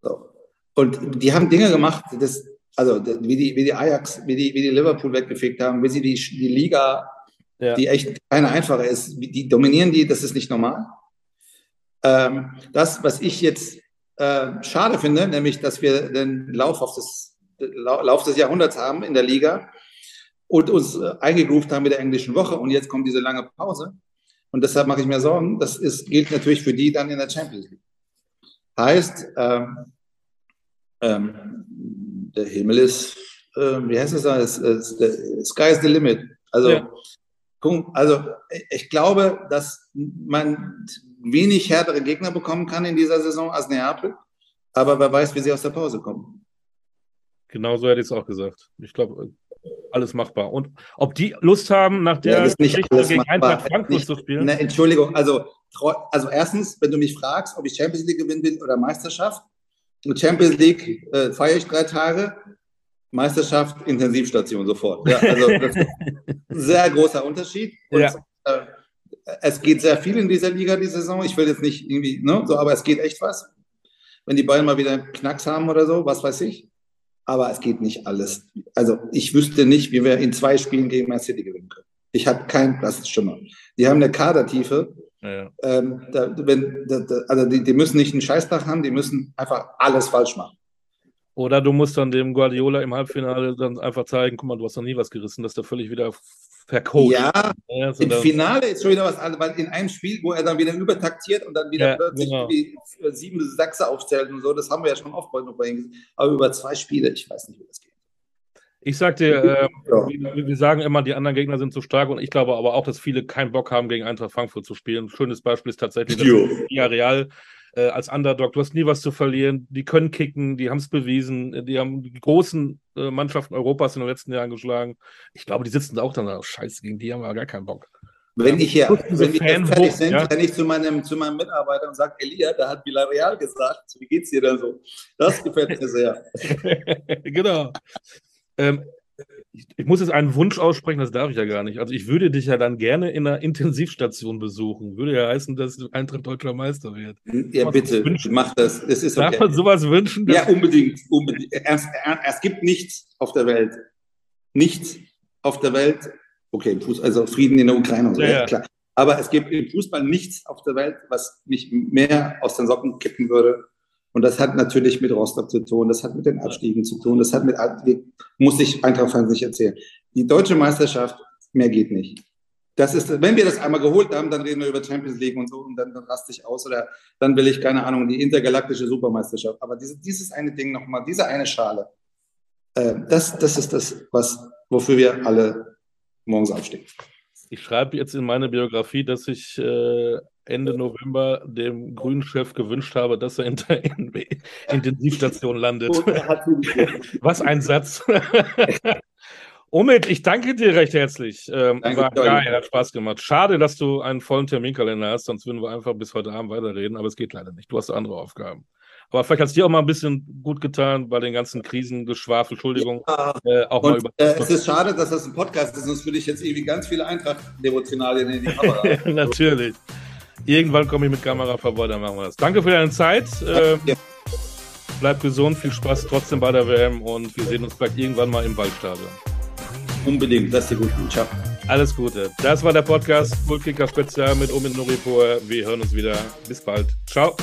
So. Und die haben Dinge gemacht, das, also wie die, wie die Ajax, wie die, wie die Liverpool weggefegt haben, wie sie die, die Liga, ja. die echt keine einfache ist, die dominieren die, das ist nicht normal. Ähm, das, was ich jetzt äh, schade finde, nämlich, dass wir den Lauf, auf das, Lauf des Jahrhunderts haben in der Liga und uns äh, eingegroovt haben mit der englischen Woche und jetzt kommt diese lange Pause. Und deshalb mache ich mir Sorgen. Das ist, gilt natürlich für die dann in der Champions League. Heißt, ähm, ähm, der Himmel ist, äh, wie heißt es da? Sky is the limit. Also, ja. Also ich glaube, dass man wenig härtere Gegner bekommen kann in dieser Saison als Neapel. Aber wer weiß, wie sie aus der Pause kommen. Genau so hätte ich es auch gesagt. Ich glaube, alles machbar. Und ob die Lust haben, nach der ja, Geschichte gegen machbar. Eintracht Frankfurt nicht, zu spielen? Ne, Entschuldigung, also, also erstens, wenn du mich fragst, ob ich Champions League gewinnen will oder Meisterschaft, Champions League äh, feiere ich drei Tage, Meisterschaft, Intensivstation sofort. Ja, also das ist ein sehr großer Unterschied. Und, ja. äh, es geht sehr viel in dieser Liga die Saison. Ich will jetzt nicht irgendwie, ne, so, aber es geht echt was. Wenn die Bayern mal wieder einen Knacks haben oder so, was weiß ich. Aber es geht nicht alles. Also ich wüsste nicht, wie wir in zwei Spielen gegen Man City gewinnen können. Ich habe kein, das ist schon mal. Die haben eine Kadertiefe. Ja. Ähm, da, wenn, da, also die, die müssen nicht einen Scheißtag haben, die müssen einfach alles falsch machen. Oder du musst dann dem Guardiola im Halbfinale dann einfach zeigen, guck mal, du hast noch nie was gerissen, dass der völlig wieder vercoacht. Ja, ja im Finale ist schon wieder was anderes, weil in einem Spiel, wo er dann wieder übertaktiert und dann wieder ja, plötzlich genau. sieben Sachse aufzählt und so, das haben wir ja schon oft bei ihm Aber über zwei Spiele, ich weiß nicht, wie das geht. Ich sag dir, äh, ja. wir, wir, sagen immer, die anderen Gegner sind zu stark und ich glaube aber auch, dass viele keinen Bock haben, gegen Eintracht Frankfurt zu spielen. Ein schönes Beispiel ist tatsächlich Real äh, als Underdog. Du hast nie was zu verlieren. Die können kicken, die haben es bewiesen. Die haben die großen äh, Mannschaften Europas in den letzten Jahren geschlagen. Ich glaube, die sitzen da auch dann, oh, scheiße, gegen die haben wir gar keinen Bock. Wenn ich hier, wenn wir fertig sind, ja? renne ich zu meinem, zu meinem Mitarbeiter und sage, Elia, da hat Villarreal gesagt, wie geht's dir denn so? Das gefällt mir sehr. genau. Ähm, ich, ich, muss jetzt einen Wunsch aussprechen, das darf ich ja gar nicht. Also ich würde dich ja dann gerne in einer Intensivstation besuchen. Würde ja heißen, dass Eintracht deutscher Meister wird. Ja, bitte, mach das. das ist okay. Darf man sowas wünschen? Ja, unbedingt. unbedingt. Es, es, gibt nichts auf der Welt. Nichts auf der Welt. Okay, also Frieden in der Ukraine und so, ja, ja. klar. Aber es gibt im Fußball nichts auf der Welt, was mich mehr aus den Socken kippen würde, und das hat natürlich mit Rostock zu tun, das hat mit den Abstiegen zu tun, das hat mit, muss ich Eintracht nicht erzählen. Die deutsche Meisterschaft, mehr geht nicht. Das ist, wenn wir das einmal geholt haben, dann reden wir über Champions League und so und dann, dann raste ich aus oder dann will ich, keine Ahnung, die intergalaktische Supermeisterschaft. Aber diese, dieses eine Ding nochmal, diese eine Schale, äh, das, das ist das, was, wofür wir alle morgens aufstehen. Ich schreibe jetzt in meine Biografie, dass ich äh, Ende November dem grünen Chef gewünscht habe, dass er in der Intensivstation landet. Was ein Satz. Omid, ich danke dir recht herzlich. Ähm, danke, war geil, hat Spaß gemacht. Schade, dass du einen vollen Terminkalender hast, sonst würden wir einfach bis heute Abend weiterreden, aber es geht leider nicht. Du hast andere Aufgaben. Aber vielleicht hat es dir auch mal ein bisschen gut getan bei den ganzen Krisengeschwafel, Entschuldigung. Ja. Äh, auch und, mal über äh, es ist schade, dass das ein Podcast ist, sonst würde ich jetzt irgendwie ganz viele Eintracht-Devotionalien in die Kamera. Natürlich. Irgendwann komme ich mit Kamera vorbei, dann machen wir das. Danke für deine Zeit. Äh, ja. Bleib gesund, viel Spaß trotzdem bei der WM und wir sehen uns vielleicht irgendwann mal im Waldstadion. Unbedingt, das ist dir gut. Ciao. Alles Gute. Das war der Podcast Fullkicker Spezial mit Omid Noripur. Wir hören uns wieder. Bis bald. Ciao.